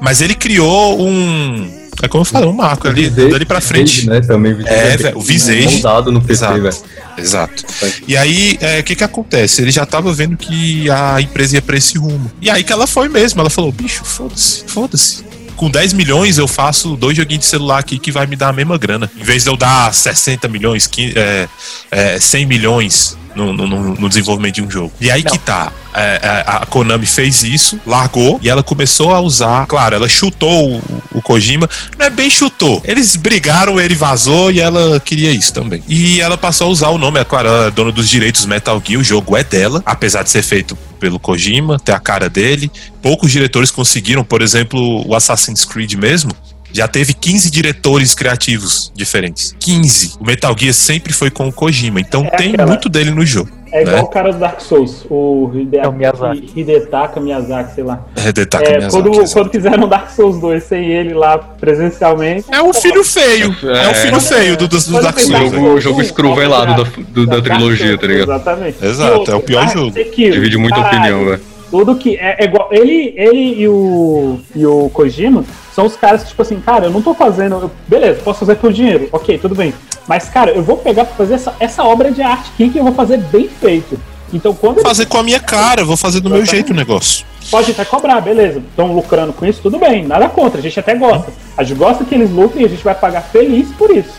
Mas ele criou um. É como eu falei, um marco ali, Visage- dali pra frente. Visage, né? Também, Visage É, velho, o Visage. Moldado no PC, Exato. Exato. E aí, é, o que que acontece? Ele já tava vendo que a empresa ia pra esse rumo. E aí que ela foi mesmo. Ela falou, bicho, foda-se, foda-se. Com 10 milhões eu faço dois joguinhos de celular aqui que vai me dar a mesma grana. Em vez de eu dar 60 milhões, 15, é, é, 100 milhões no, no- no- desenvolvimento de um jogo. E aí que tá. É, é, a Konami fez isso, largou e ela começou a usar. Claro, ela chutou o, o Kojima. Não é bem chutou. Eles brigaram, ele vazou e ela queria isso também. E ela passou a usar o nome, é claro, ela é dona dos direitos Metal Gear, o jogo é dela, apesar de ser feito pelo Kojima, ter a cara dele. Poucos diretores conseguiram, por exemplo, o Assassin's Creed mesmo. Já teve 15 diretores criativos diferentes. 15. O Metal Gear sempre foi com o Kojima, então É tem aquela- muito dele no jogo. É igual né? o cara do Dark Souls, o É o Miyazaki. Hidetaka, Hidetaka Miyazaki, sei lá. É, Detaka É, Miyazaki, quando, exato. quando fizeram Dark Souls 2 sem ele lá presencialmente. É um filho feio. É, um É. filho feio do, do, do Dark O Souls. Dark velho. jogo, o jogo escruvelado da, do- da trilogia, tá ligado? Exatamente. Exato, é o pior jogo. Sekiro, Divide muita caralho, opinião, velho. Tudo que é, é igual. Ele, ele e, o, e o Kojima são os caras que, tipo assim, cara, eu não tô fazendo. eu- beleza, posso fazer por dinheiro. Ok, tudo bem. Mas, cara, eu vou pegar pra fazer essa, essa obra de arte aqui que eu vou fazer bem feito. Então, quando Vou ele fazer com a minha cara, vou fazer do meu jeito o negócio. pode até cobrar, beleza, estão lucrando com isso, tudo bem, nada contra, a gente até gosta. A gente gosta que eles lucrem e a gente vai pagar feliz por isso.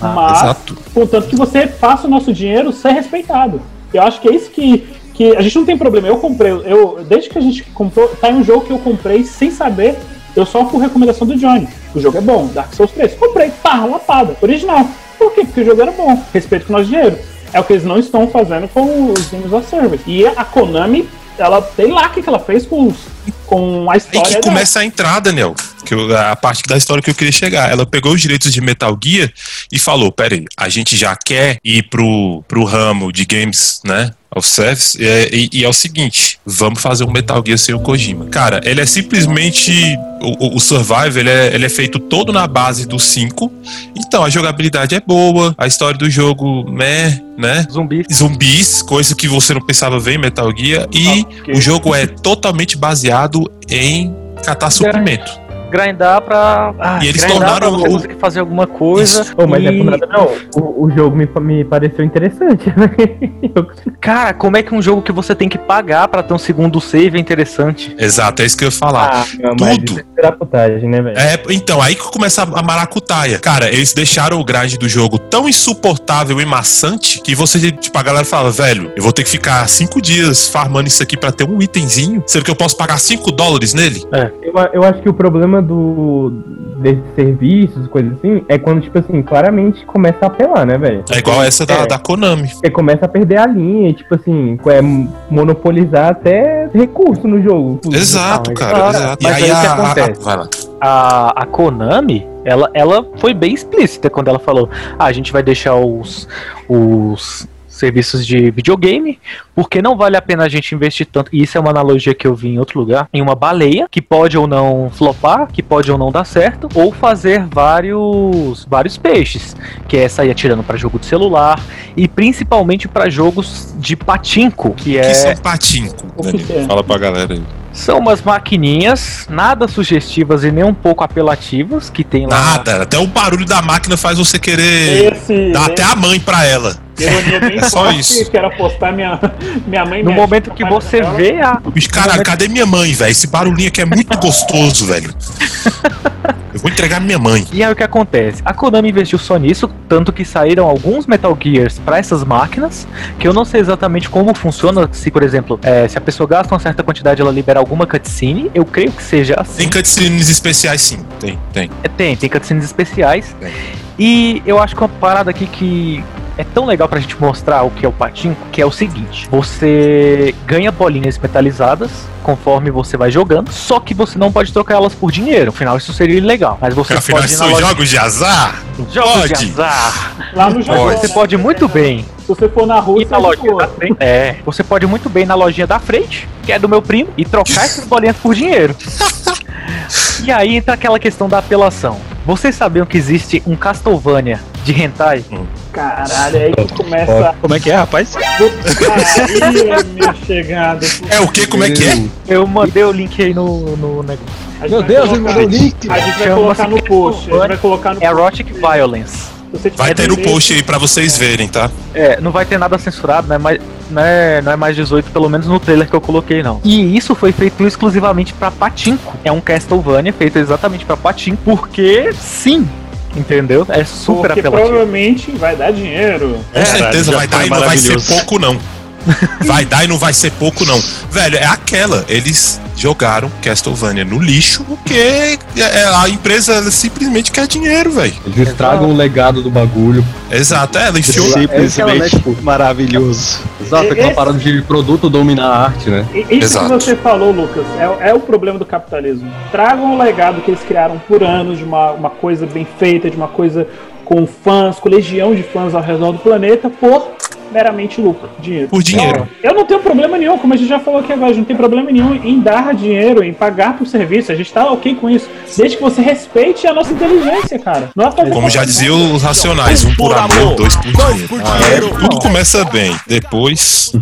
Mas, exato. contanto que você faça o nosso dinheiro ser respeitado. Eu acho que é isso que, que a gente não tem problema. Eu comprei, eu, desde que a gente comprou, tá em um jogo que eu comprei sem saber, eu só por recomendação do Johnny. O jogo é bom, Dark Souls 3. Comprei, pá, lapada, original. Por quê? Porque o jogo era bom, respeito com o nosso dinheiro. É o que eles não estão fazendo com os Games of Service. E a Konami, ela tem lá o que que ela fez com, os, com a Aí história. que dela. começa a entrar, Daniel. Que eu- a parte da história que eu queria chegar. Ela pegou os direitos de Metal Gear e falou: peraí, a gente já quer ir pro, pro ramo de games, né? Of service, e, e- e é o seguinte: vamos fazer um Metal Gear sem o Kojima. Cara, ele é simplesmente. O, o- Survival ele é, ele é feito todo na base do 5. Então a jogabilidade é boa, a história do jogo, né? né? Zumbi. zumbis, coisa que você não pensava ver em Metal Gear, e Ok. o jogo é totalmente baseado em catar suprimento. Grindar pra. Ah, E eles grindar tornaram pra você o- fazer alguma coisa. Oh, mas é e- por nada não. O, o jogo me, me pareceu interessante. né? Cara, como é que um jogo que você tem que pagar pra ter um segundo save é interessante? Exato, é isso que eu ia falar. ah, não, tudo. é né, velho? É, então, aí que começa a maracutaia. Cara, eles deixaram o grind do jogo tão insuportável e maçante que você, tipo, a galera fala, velho, eu vou ter que ficar cinco dias farmando isso aqui pra ter um itemzinho, sendo que eu posso pagar 5 dólares nele? Eu, eu acho que o problema do desses serviços, coisas assim, é quando, tipo assim, claramente começa a apelar, né, velho? É igual essa da, É. da Konami. Você começa a perder a linha e, tipo assim, é monopolizar até recurso no jogo. Exato, mas cara, claro, exato. mas aí o que a- a- acontece? vai lá. A, a Konami, ela, ela foi bem explícita quando ela falou: ah, a gente vai deixar os, os serviços de videogame, porque não vale a pena a gente investir tanto. E isso é uma analogia que eu vi em outro lugar, em uma baleia, que pode ou não flopar, que pode ou não dar certo, ou fazer vários vários peixes, que é sair atirando para jogo de celular e principalmente para jogos de patinco, que que é são patinco? Danilo? é? Fala pra galera aí. são umas maquininhas nada sugestivas e nem um pouco apelativas que tem lá. Nada, até o barulho da máquina faz você querer Esse. dar até a mãe pra ela. É só isso. Quero apostar minha, minha mãe. No minha momento que você dela. vê a. Caralho, cadê minha mãe, velho? Esse barulhinho aqui é muito gostoso, velho. Eu vou entregar minha mãe. E aí o que acontece? A Konami investiu só nisso, tanto que saíram alguns Metal Gears para essas máquinas, que eu não sei exatamente como funciona, se por exemplo, é, se a pessoa gasta uma certa quantidade ela libera alguma cutscene, eu creio que seja assim. Tem cutscenes especiais, sim. Tem, tem. É, Tem, tem cutscenes especiais. Tem. E eu acho que uma parada aqui que é tão legal pra gente mostrar o que é o patinco, que é o seguinte: você ganha bolinhas metalizadas conforme você vai jogando, só que você não pode trocar elas por dinheiro. Afinal, isso seria ilegal. Mas você Porque afinal pode na são loja- jogos de azar? Não jogos pode. de azar. Lá no Japão. Você pode muito bem Se você for na Rússia, ir na lojinha da frente. É, você pode muito bem na lojinha da frente, que é do meu primo, e trocar essas bolinhas por dinheiro. E aí entra aquela questão da apelação. Vocês sabiam que existe um Castlevania de hentai? Caralho, é aí que começa. Como é que é, rapaz? Aí, minha chegada. É o que? Como é que é? Eu mandei o link aí no, no negócio. Meu Deus, ele colocar- mandou o link. A gente vai colocar no post. A gente vai colocar no Erotic Violence. Vai ter no post aí pra vocês verem, tá? É, não vai ter nada censurado, né? Mas não é, não é mais 18, pelo menos no trailer que eu coloquei, não. E isso foi feito exclusivamente pra Patinco. É um Castlevania feito exatamente pra Patinco, porque sim, entendeu? É super Porque apelativo. provavelmente vai dar dinheiro. Com certeza já vai dar e não vai ser pouco, não. Vai dar e não vai ser pouco, não. Velho, é aquela. Eles jogaram Castlevania no lixo porque é- a empresa simplesmente quer dinheiro, velho. Eles estragam o legado do bagulho. Exato, é, ela enfiou. Sim. aquela, né, Simplesmente tipo- maravilhoso. Exato, aquela parada de produto dominar a arte, né? Isso Exato. que você falou, Lucas, é, é o problema do capitalismo. Tragam o legado que eles criaram por anos de uma, uma coisa bem feita, de uma coisa com fãs, com legião de fãs ao redor do planeta por meramente lucro, dinheiro. Por dinheiro. Eu não tenho problema nenhum, como a gente já falou aqui agora, a gente não tem problema nenhum em dar dinheiro, em pagar por serviço. A gente tá ok com isso. Desde que você respeite a nossa inteligência, cara. Não é fazer Como já diziam os racionais, um por amor, dois por dinheiro. Tudo começa bem, depois.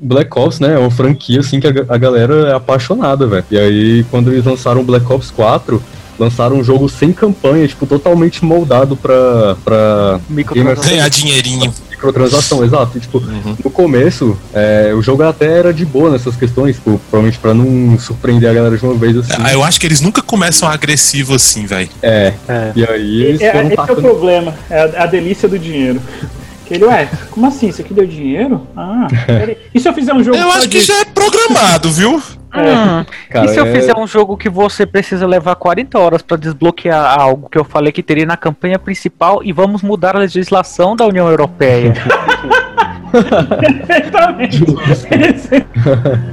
Black Ops, né, é uma franquia assim que a, a galera é apaixonada, velho. E aí, quando eles lançaram Black Ops 4, lançaram um jogo sem campanha, tipo, totalmente moldado pra, pra Ganhar dinheirinho. microtransação, exato. E, tipo, no começo, é, o jogo até era de boa nessas questões, tipo, provavelmente pra não surpreender a galera de uma vez assim. Ah, Eu acho que eles nunca começam agressivo assim, velho. É, É. e aí eles É, foram esse é o problema, é a, a delícia do dinheiro. Que ele, ué, como assim? Isso aqui deu dinheiro? Ah, peraí. e se eu fizer um jogo Eu acho que disso? já é programado, viu? Hum, Cara, e se eu é- fizer um jogo que você precisa levar 40 horas pra desbloquear algo que eu falei que teria na campanha principal e vamos mudar a legislação da União Europeia? Perfeitamente.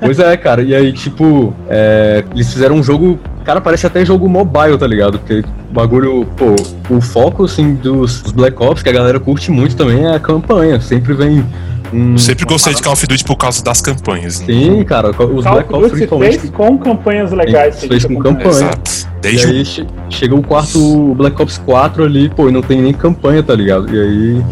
Pois é, cara, e aí, tipo, é, eles fizeram um jogo. Cara, parece até jogo mobile, tá ligado? Porque o bagulho, pô, o foco, assim, dos, dos Black Ops, que a galera curte muito também, é a campanha. Sempre vem um. Sempre gostei de Call of Duty por causa das campanhas. né? Sim, cara, os Call Black of Ops principalmente. fez com campanhas legais. Fez gente com campanha. Exato. E Desde o aí che- chega o quarto Black Ops 4 ali, pô, e não tem nem campanha, tá ligado? E aí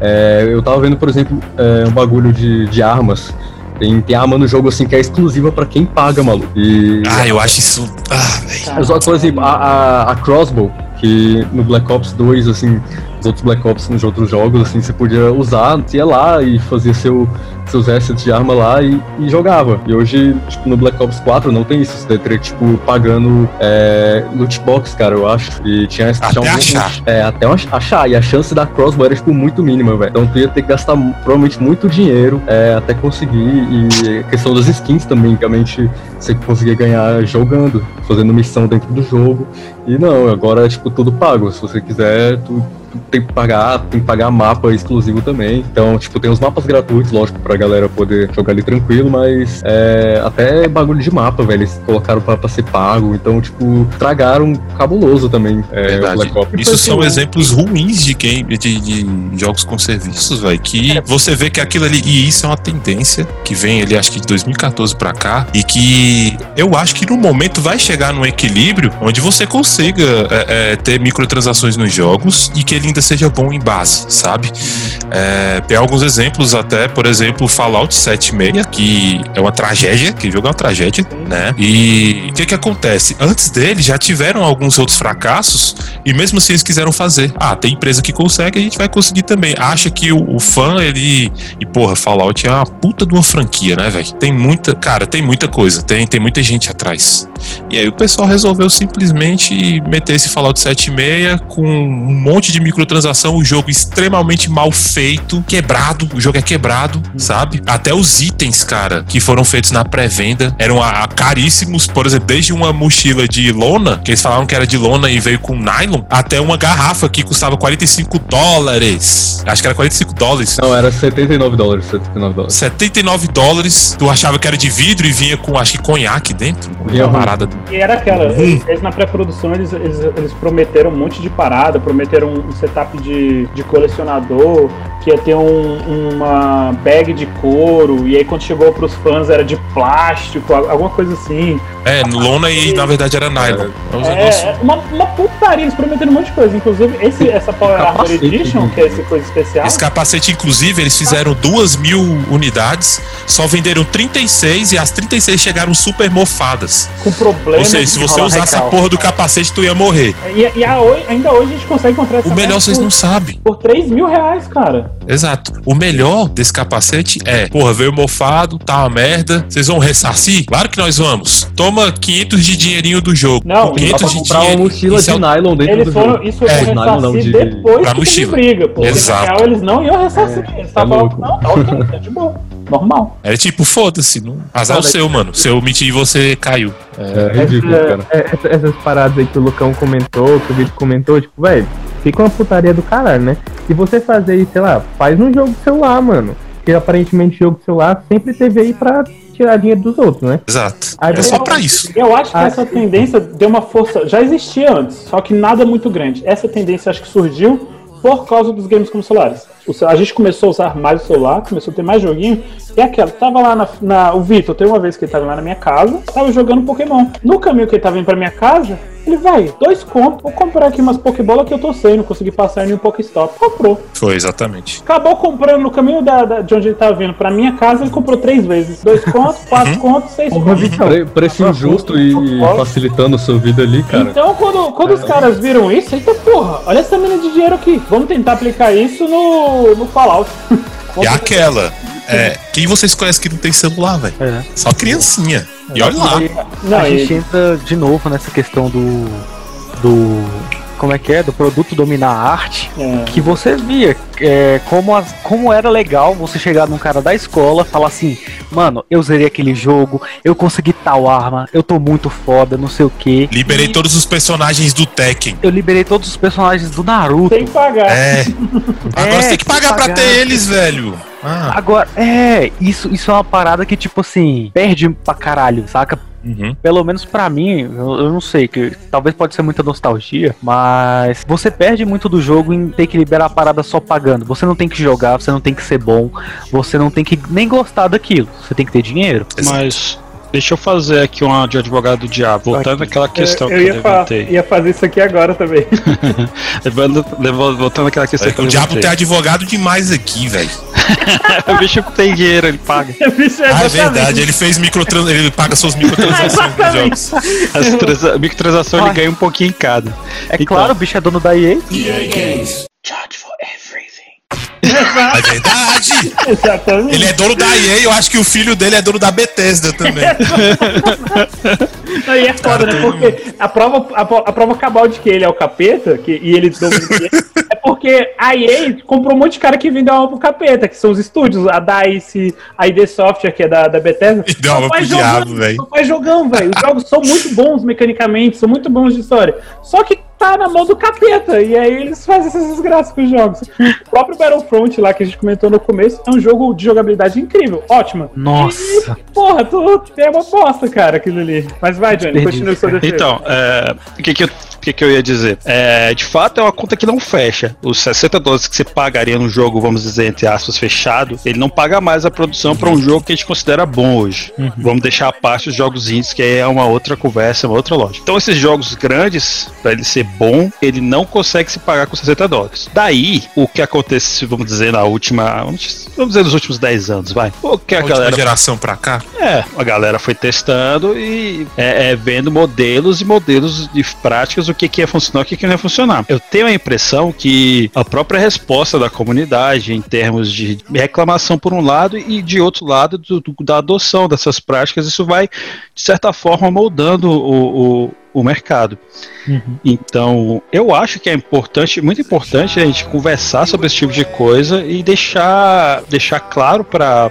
é, eu tava vendo, por exemplo, é, um bagulho de, de armas. Tem, tem arma no jogo assim que é exclusiva pra quem paga, maluco. E. Ah, eu acho isso. Ah, velho. Só que, por exemplo, a, a, a Crossbow, que no Black Ops 2, assim, os outros Black Ops nos outros jogos, assim, você podia usar, ia lá e fazia seu, seus assets de arma lá e, e jogava. E hoje, tipo, no Black Ops 4 não tem isso, você teria, tipo, pagando é, loot box, cara, eu acho. E tinha, Até tinha alguns- achar. É, até ach- achar. E a chance da Crossbow era, tipo, muito mínima, velho. Então tu ia ter que gastar provavelmente muito dinheiro é, até conseguir. E a questão das skins também, que realmente você conseguia ganhar jogando, fazendo missão dentro do jogo. E não, agora é tipo tudo pago. Se você quiser, tu tem que pagar, tem que pagar mapa exclusivo também. Então, tipo, tem os mapas gratuitos, lógico, pra galera poder jogar ali tranquilo, mas é, até bagulho de mapa, velho, eles colocaram pra, pra ser pago. Então, tipo, tragaram cabuloso também. É, o. Black Ops. Isso são exemplos ruins de game, de, de jogos com serviços, velho. Que você vê que aquilo ali, e isso é uma tendência que vem ali, acho que de 2014 pra cá, e que eu acho que no momento vai chegar num equilíbrio onde você consiga é, é, ter microtransações nos jogos e que ele ainda seja bom em base, sabe? É, tem alguns exemplos até, por exemplo, Fallout 76, que é uma tragédia, que jogo é uma tragédia, né? E o que que acontece? Antes dele já tiveram alguns outros fracassos e mesmo assim eles quiseram fazer. Ah, tem empresa que consegue, a gente vai conseguir também. Acha que o, o fã, ele... E porra, Fallout é uma puta de uma franquia, né, velho? Tem muita... Cara, tem muita coisa, tem, tem muita gente atrás. E aí o pessoal resolveu simplesmente meter esse Fallout 76 com um monte de microtransação, o jogo extremamente mal feito, quebrado, o jogo é quebrado, sabe? Até os itens, cara, que foram feitos na pré-venda eram ah, caríssimos, por exemplo, desde uma mochila de lona, que eles falavam que era de lona e veio com nylon, até uma garrafa que custava 45 dólares. Acho que era 45 dólares. Não, era 79 dólares, 79 dólares. 79 dólares, tu achava que era de vidro e vinha com, acho que conhaque dentro. Vinha Uma parada. E era aquela, eles, eles na pré-produção eles, eles, eles prometeram um monte de parada, prometeram um setup de, de colecionador, que ia ter um- uma bag de couro, e aí quando chegou pros fãs era de plástico, al- alguma coisa assim. É, lona e na verdade era nylon. É É, negócio- é uma, uma putaria, eles prometeram um monte de coisa. Inclusive, esse, essa Power Armor Edition, né? que é essa coisa especial, Esse capacete, inclusive, eles fizeram duas mil unidades, só venderam 36 e as 36 chegaram super mofadas. com problema. Ou seja, se você usasse a porra do capacete, tu ia morrer. E, e a ainda hoje a gente consegue encontrar essa O melhor vocês não sabem. por 3 mil reais, cara. Exato. O melhor desse capacete é, porra, veio mofado, tá uma merda. Vocês vão ressarcir? Claro que nós vamos. Toma 500 de dinheirinho do jogo. Não, Com Dá 500 pra de comprar uma dinheiro. mochila Isso de é nylon dentro Eles do foram, jogo. isso É, pra nylon não, de- depois pra que mochila. briga, porque Exato. na real eles não iam ressarcir. eles estavam falando, não, tá ok, tá de boa, normal. É tipo, foda-se. Não... Azar o seu, mano. Se eu mentir, você caiu. É ridículo, Essa- cara. é, essa- essas paradas aí que o Lucão comentou, que o Vitor comentou, tipo, velho, fica uma putaria do caralho, né? E você fazer isso, sei lá, faz um jogo de celular, mano. Porque aparentemente jogo de celular sempre teve aí pra tirar dinheiro dos outros, né? Exato. Aí É só pra isso. Eu acho que Ah, essa tendência deu uma força. Já existia antes, só que nada muito grande. Essa tendência acho que surgiu por causa dos games como celulares. A gente começou a usar mais o celular, começou a ter mais joguinho. E aquela, tava lá na. na- o Vitor, tem uma vez que ele tava lá na minha casa, tava jogando Pokémon. No caminho que ele tava indo pra minha casa, ele vai, dois contos, vou comprar aqui umas Pokébola que eu tô sem, não consegui passar em nenhum Pokéstop. Comprou. Foi exatamente. Acabou comprando no caminho da, da- de onde ele tava vindo pra minha casa, ele comprou três vezes. Dois contos, quatro contos, seis contos. Pre preço justo e, e facilitando a sua vida ali, cara. Então, quando, quando os caras viram isso, eita porra, olha essa mina de dinheiro aqui. Vamos tentar aplicar isso no, no Fallout. E aquela. É, quem vocês conhecem que não tem celular, velho? É. Só criancinha. E olha lá. Não, a gente entra de novo nessa questão do. do. Como é que é? Do produto dominar a arte. é, Que você via é, como, as- como era legal você chegar num cara da escola falar assim, mano, eu zerei aquele jogo, eu consegui tal arma, eu tô muito foda, não sei o que. Liberei todos os personagens do Tekken. Eu liberei todos os personagens do Naruto. tem que pagar. É. Agora você tem que tem pagar pra pagar. ter eles, velho. Ah. Agora, é, isso, isso é uma parada que, tipo assim, perde pra caralho, saca? Uhum. Pelo menos pra mim, eu, eu não sei, que talvez pode ser muita nostalgia, mas você perde muito do jogo em ter que liberar a parada só pagando. Você não tem que jogar, você não tem que ser bom, você não tem que nem gostar daquilo. Você tem que ter dinheiro. Mas deixa eu fazer aqui uma de advogado do diabo. Voltando àquela questão eu que ia, eu fa- levantei. ia fazer isso aqui agora também. Levando- levo- Voltando àquela questão que eu O diabo tem advogado demais aqui, velho. o bicho tem dinheiro, ele paga. Bicho, Ah, é verdade. Ele fez microtrans... Ele paga suas microtransações nos jogos. As transa- microtransações ele ganha um pouquinho em cada. É Então. claro, o bicho é dono da EA. É verdade. Exatamente. Ele é dono da EA. Eu acho que o filho dele é dono da Bethesda também. Não, e é foda, né? Porque a prova, a, a prova cabal de que ele é o capeta, que, e ele domina é porque a EA comprou um monte de cara que vendeu alma pro capeta, que são os estúdios, a DICE, a ID Software, que é da, da Bethesda. E deu alma faz pro jogão, diabo, velho. Só faz jogão, velho. Os jogos são muito bons mecanicamente, são muito bons de história. Só que tá na mão do capeta, e aí eles fazem essas desgraças com os jogos. O próprio Battlefront lá, que a gente comentou no começo, é um jogo de jogabilidade incrível, ótima. Nossa. Porra, tu é uma bosta, cara, aquilo ali. Mas vai, Johnny, continua sua defesa. Então, é, o que que eu, o que que eu ia dizer? É, de fato, é uma conta que não fecha. Os 60 dólares que você pagaria no jogo, vamos dizer, entre aspas, fechado, ele não paga mais a produção para um jogo que a gente considera bom hoje. Vamos deixar à parte os jogos indies, que é uma outra conversa, uma outra lógica. Então, esses jogos grandes, para ele ser bom, ele não consegue se pagar com 60 dólares. Daí, o que acontece, vamos dizer, na última. Vamos dizer, nos últimos 10 anos, vai. O que a Última galera geração pra cá. é, a galera foi testando e é, é, vendo modelos e modelos de práticas, o que, que ia funcionar e o que, que não ia funcionar. Eu tenho a impressão que a própria resposta da comunidade em termos de reclamação por um lado e de outro lado do- do- da adoção dessas práticas, isso vai, de certa forma, moldando o, o, o mercado. Então, eu acho que é importante, muito importante a gente conversar sobre esse tipo de coisa e deixar, deixar claro para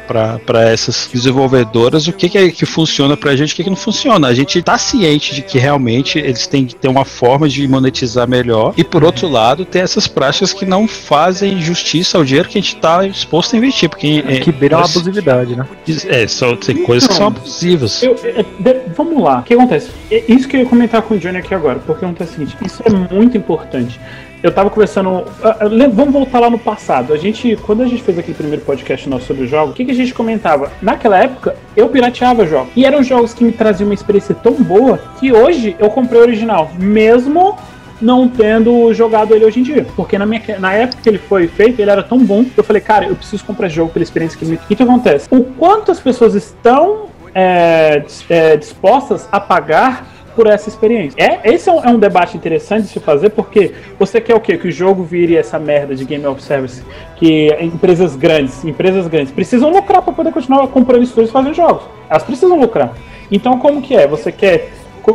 essas desenvolvedoras o que, que, é, que funciona pra gente e o que, que não funciona. A gente tá ciente de que realmente eles têm que ter uma forma de monetizar melhor e, por outro lado, tem essas práticas que não fazem justiça ao dinheiro que a gente tá disposto a investir. Porque, é, Que beira uma nós- abusividade, né? é, são, tem coisas que são abusivas. Eu- é, de- vamos lá, o que acontece? É isso que eu ia comentar com o Johnny aqui agora, porque acontece o seguinte, isso é muito importante. Eu tava conversando. ah, ah, Vamos voltar lá no passado. A gente, quando a gente fez aquele primeiro podcast nosso sobre o jogo, o que, que a gente comentava? Naquela época, eu pirateava jogos. E eram jogos que me traziam uma experiência tão boa que hoje eu comprei o original, mesmo não tendo jogado ele hoje em dia. Porque na, minha, na época que ele foi feito, ele era tão bom que eu falei, cara, eu preciso comprar jogo pela experiência que ele me. O que, que acontece? O quanto as pessoas estão é, é, dispostas a pagar por essa experiência. É, esse é um, é um debate interessante de se fazer, porque você quer o quê? Que o jogo vire essa merda de Game of Service, que empresas grandes, empresas grandes, precisam lucrar para poder continuar comprando estúdios e fazendo jogos. Elas precisam lucrar. Então, como que é? Você quer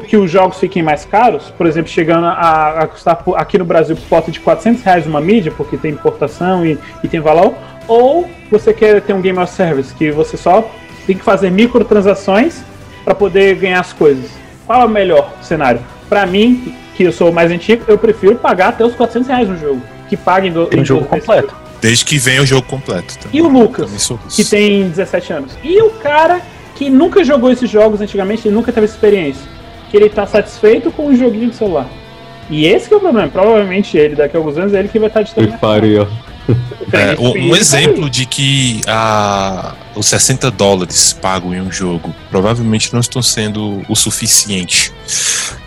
que os jogos fiquem mais caros, por exemplo, chegando a, a custar aqui no Brasil por volta de 400 reais uma mídia, porque tem importação e, e tem valor, ou você quer ter um Game of Service, que você só tem que fazer microtransações para poder ganhar as coisas. Qual é o melhor cenário? Para mim, que eu sou mais antigo, eu prefiro pagar até os 400 reais no jogo. Que paguem do, Tem um jogo completo. Desde que venha o jogo completo. também. E o Lucas, que tem 17 anos. E o cara que nunca jogou esses jogos antigamente, ele nunca teve essa experiência. Que ele tá satisfeito com o joguinho de celular. E esse que é o problema. Provavelmente ele, daqui a alguns anos, é ele que vai estar de Free Fire, ó. É, um, um exemplo de que a, os 60 dólares pagos em um jogo provavelmente não estão sendo o suficiente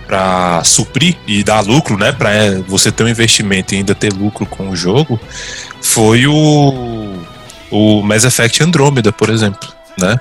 para suprir e dar lucro, né? Para você ter um investimento e ainda ter lucro com o jogo, foi o, o Mass Effect Andromeda, por exemplo, né?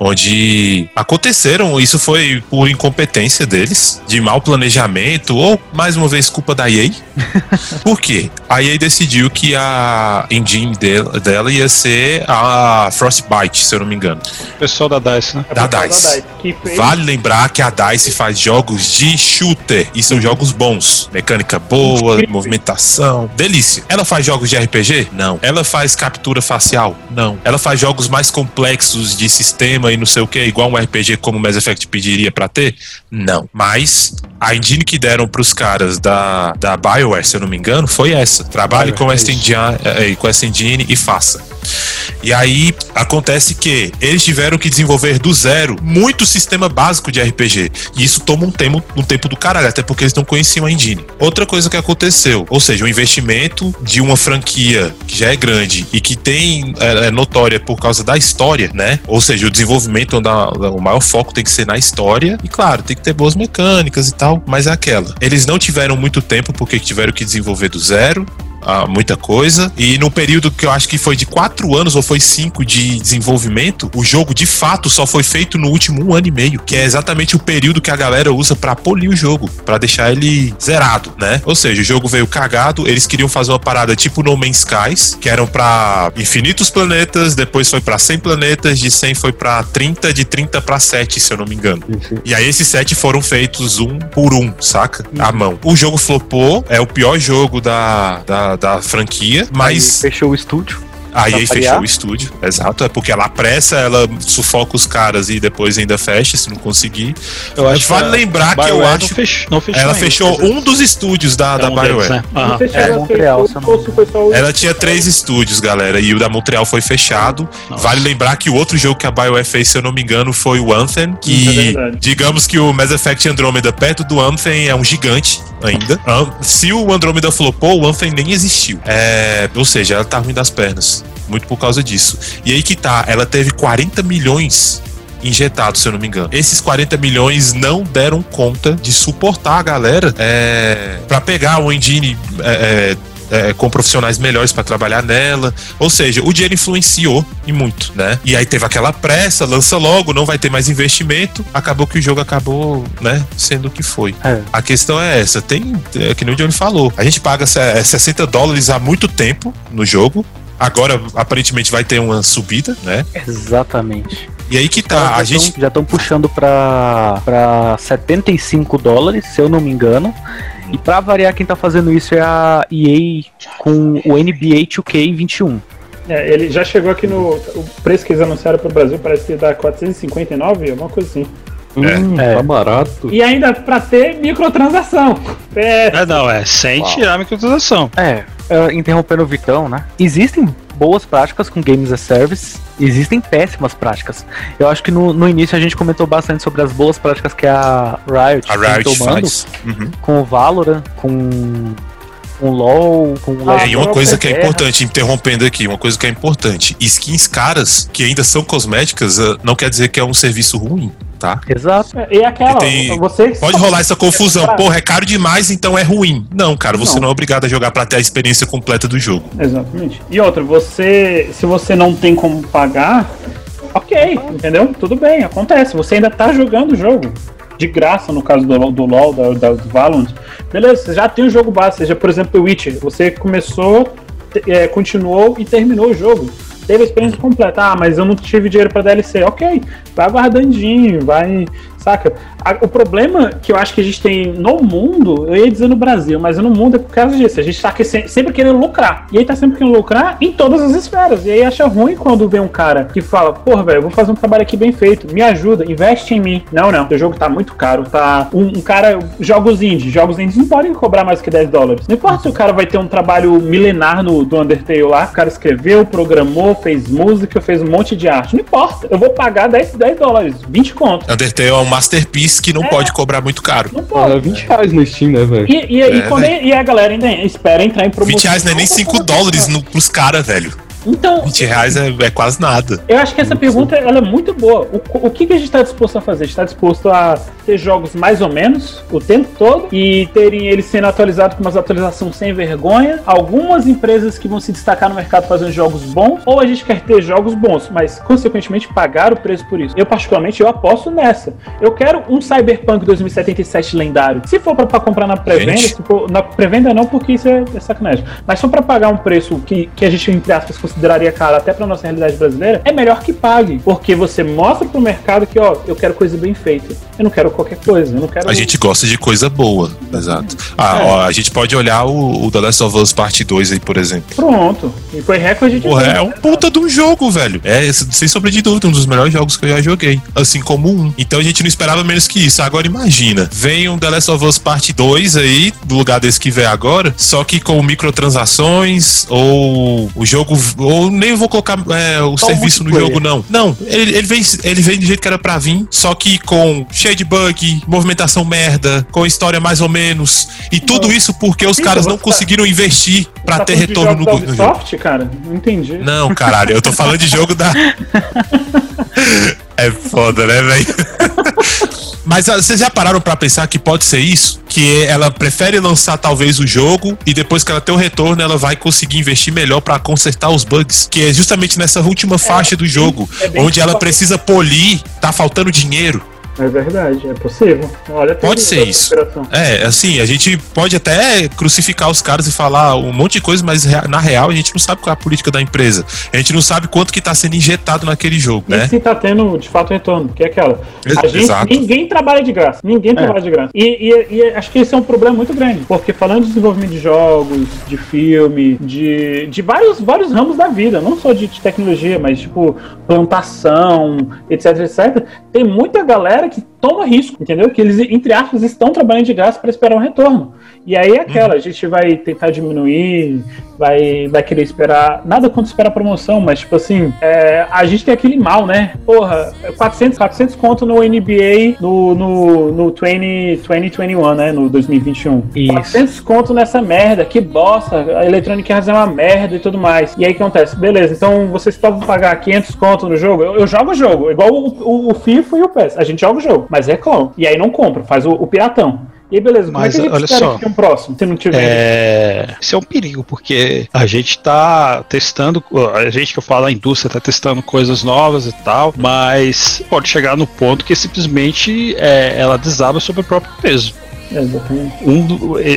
Onde aconteceram, isso foi por incompetência deles, de mau planejamento, ou mais uma vez culpa da EA. por quê? A EA decidiu que a engine dela, dela ia ser a Frostbite, se eu não me engano. Pessoal da DICE, né? Da pessoal DICE. fez- Vale lembrar que a DICE faz jogos de shooter e são jogos bons. Mecânica boa, movimentação, delícia. Ela faz jogos de RPG? Não. Ela faz captura facial? Não. Ela faz jogos mais complexos de sistema e não sei o que, igual um RPG como o Mass Effect pediria pra ter? Não. Mas a engine que deram pros caras da, da BioWare, se eu não me engano, foi essa. Trabalhe com essa, engine, eh, com essa engine e faça. E aí acontece que eles tiveram que desenvolver do zero muito sistema básico de RPG. E isso toma um tempo, um tempo do caralho, até porque eles não conheciam a engine. Outra coisa que aconteceu, ou seja, o investimento de uma franquia que já é grande e que tem é, é notória por causa da história, né? Ou seja, o desenvolvimento da, o maior foco tem que ser na história e claro, tem que ter boas mecânicas e tal, mas é aquela. Eles não tiveram muito tempo porque tiveram que desenvolver do zero ah, muita coisa. E no período que eu acho que foi de quatro anos ou foi cinco de desenvolvimento, o jogo de fato só foi feito no último um ano e meio, que é exatamente o período que a galera usa pra polir o jogo, pra deixar ele zerado, né? Ou seja, o jogo veio cagado, eles queriam fazer uma parada tipo No Man's Skies, que eram pra infinitos planetas, depois foi pra 100 planetas, de 100 foi pra 30, de 30 pra 7, se eu não me engano. E aí esses sete foram feitos um por um, saca? À mão. O jogo flopou, é o pior jogo da, da, da franquia, mas Aí fechou o estúdio. Aí, aí fechou o estúdio, exato. É porque ela apressa, ela sufoca os caras e depois ainda fecha se não conseguir. Eu acho vale que lembrar que eu acho- Não fechou, não fechou Ela ainda, fechou dizer, um dos estúdios da, é da um deles, BioWare. né? Se É, ela Montreal, fechou Ela tinha três estúdios, galera, e o da Montreal foi fechado. Nossa. Vale lembrar que o outro jogo que a BioWare fez, se eu não me engano, foi o Anthem, é que verdade. digamos que o Mass Effect Andromeda perto do Anthem é um gigante ainda. An- Se o Andromeda flopou, o Anthem nem existiu. É, ou seja, ela tá ruim das pernas. Muito por causa disso. E aí que tá, ela teve 40 milhões injetados, se eu não me engano. Esses 40 milhões não deram conta de suportar a galera é, para pegar o engine é, é, é, com profissionais melhores para trabalhar nela. Ou seja, o dinheiro influenciou e muito, né? E aí teve aquela pressa, lança logo, não vai ter mais investimento. Acabou que o jogo acabou, né, sendo o que foi. É. A questão é essa, tem, é, que nem o Johnny falou, a gente paga se- é, 60 dólares há muito tempo no jogo. Agora, aparentemente, vai ter uma subida, né? Exatamente. E aí que tá, a já gente. já estão puxando pra, pra 75 dólares, se eu não me engano. E pra variar, quem tá fazendo isso é a EA com o NBA 2K21. É, ele já chegou aqui no. O preço que eles anunciaram pro Brasil parece que dá 459, alguma coisa assim. Hum, É. tá barato. E ainda pra ter microtransação. É, É, não, é sem Uau. tirar a microtransação. É, é, interrompendo o Vitão, né? Existem boas práticas com Games as Service, existem péssimas práticas. Eu acho que no, no início a gente comentou bastante sobre as boas práticas que a Riot, A Riot tomando. Uhum. com o Valorant, com com o LoL, com o Ah, É, e uma coisa que é importante, interrompendo aqui, uma coisa que é importante: skins caras, que ainda são cosméticas, eh, não quer dizer que é um serviço ruim, tá? Exato. e aquela, Tem- você Pode rolar essa confusão. Porra, é caro demais, então é ruim. Não, cara, você Não. não, é obrigado a jogar pra ter a experiência completa do jogo. Exatamente. E outra, você. Se você não tem como pagar, ok, entendeu? Tudo bem, acontece. Você ainda tá jogando o jogo. De graça, no caso do, do LoL, da, da Valorant. Beleza, você já tem o jogo base, seja, por exemplo, o Witcher. Você começou, é, continuou e terminou o jogo. Teve a experiência completa. Ah, mas eu não tive dinheiro pra DLC. Ok, vai guardandinho, vai Saca? O problema que eu acho que a gente tem no mundo, eu ia dizer no Brasil, mas no mundo é por causa disso. A gente tá sempre querendo lucrar. E aí tá sempre querendo lucrar em todas as esferas. E aí acha ruim quando vem um cara que fala, porra, velho, vou fazer um trabalho aqui bem feito. Me ajuda, investe em mim. Não, não. O jogo tá muito caro. Tá. Um, um cara. Jogos indie. Jogos indies não podem cobrar mais que 10 dólares. Não importa se o cara vai ter um trabalho milenar no, do Undertale lá. O cara escreveu, programou, fez música, fez um monte de arte. Não importa. Eu vou pagar 10, 10 dólares, 20 conto. Undertale é um masterpiece que não pode cobrar muito caro. Não pode. 20 reais no Steam, né, velho? E, e, e É, quando e a galera ainda espera entrar em promoção. 20 reais não é nem 5 dólares no, pros caras, velho. Então, 20 reais é, é quase nada. eu acho que essa pergunta ela é muito boa. O, o que, que a gente está disposto a fazer? A gente está disposto a ter jogos mais ou menos o tempo todo e terem eles sendo atualizados com umas atualizações sem vergonha. Algumas empresas que vão se destacar no mercado fazendo jogos bons, ou a gente quer ter jogos bons, mas consequentemente pagar o preço por isso. Eu, particularmente, eu aposto nessa. Eu quero um Cyberpunk 2077 lendário. Se for para comprar na pré-venda, na pré-venda não, porque isso é, é sacanagem. Mas for para pagar um preço que, que a gente, entre aspas, consideraria caro até para nossa realidade brasileira, é melhor que pague. Porque você mostra pro mercado que, ó, eu quero coisa bem feita. Eu não quero qualquer coisa. Eu não quero. A gente gosta de coisa boa, exato. Ah, É. ó, a gente pode olhar o, o The Last of Us Part 2 aí, por exemplo. Pronto. E foi recorde de. Porra, é um puta de um jogo, velho. É, sem sombra de dúvida, um dos melhores jogos que eu já joguei. Assim como um. Então a gente não esperava menos que isso. Agora imagina, vem um The Last of Us Part 2 aí, do lugar desse que vem agora, só que com microtransações, ou o jogo. Ou nem vou colocar é, o Só serviço no jogo, não. Não, ele, ele, vem, ele vem do jeito que era pra vir, só que com cheio de bug, movimentação merda, com história mais ou menos. E tudo isso porque os Sim, caras não tá- conseguiram investir pra Tá ter retorno no, no da jogo. Ubisoft, cara? Não entendi. Não, caralho, eu tô falando de jogo da. É foda, né, velho? Mas ah, vocês já pararam pra pensar que pode ser isso? Que ela prefere lançar talvez o jogo e depois que ela tem o retorno, ela vai conseguir investir melhor pra consertar os bugs. Que é justamente nessa última faixa do jogo, é onde ela isso. precisa polir, tá faltando dinheiro. É verdade, é possível. Olha, Pode ser isso. É, assim, a gente pode até crucificar os caras e falar um monte de coisa, mas na real a gente não sabe qual é a política da empresa. A gente não sabe quanto que tá sendo injetado naquele jogo, E né? se tá tendo de fato retorno, que é aquela. A gente, exato. ninguém trabalha de graça. Ninguém trabalha de graça. E, e- e acho que esse é um problema muito grande. Porque falando de desenvolvimento de jogos, de filme, de, de vários, vários ramos da vida, não só de, de tecnologia, mas tipo plantação, etc, etc, tem muita galera que toma risco, entendeu? Que eles, entre aspas, estão trabalhando de graça para esperar um retorno. E aí é aquela, a gente vai tentar diminuir, vai, vai querer esperar. Nada contra esperar promoção, mas tipo assim, é, a gente tem aquele mal, né? Porra, 400, 400 conto no NBA no, no, no 20, 2021, né? No 2021. Isso. 400 conto nessa merda, que bosta. A Electronic Arts é uma merda e tudo mais. E aí o que acontece? Beleza, então vocês topam pagar 500 conto no jogo? Eu, eu jogo o jogo, igual o, o, o FIFA e o PES. A gente joga o jogo, mas é clone. E aí não compra, faz o, o piratão. E aí, beleza, como Mas, é que a gente olha só. um próximo, se não tiver? É, isso é um perigo, porque a gente tá testando, a gente que eu falo, a indústria tá testando coisas novas e tal, mas pode chegar no ponto que simplesmente é, ela desaba sobre o próprio peso. Exatamente. Um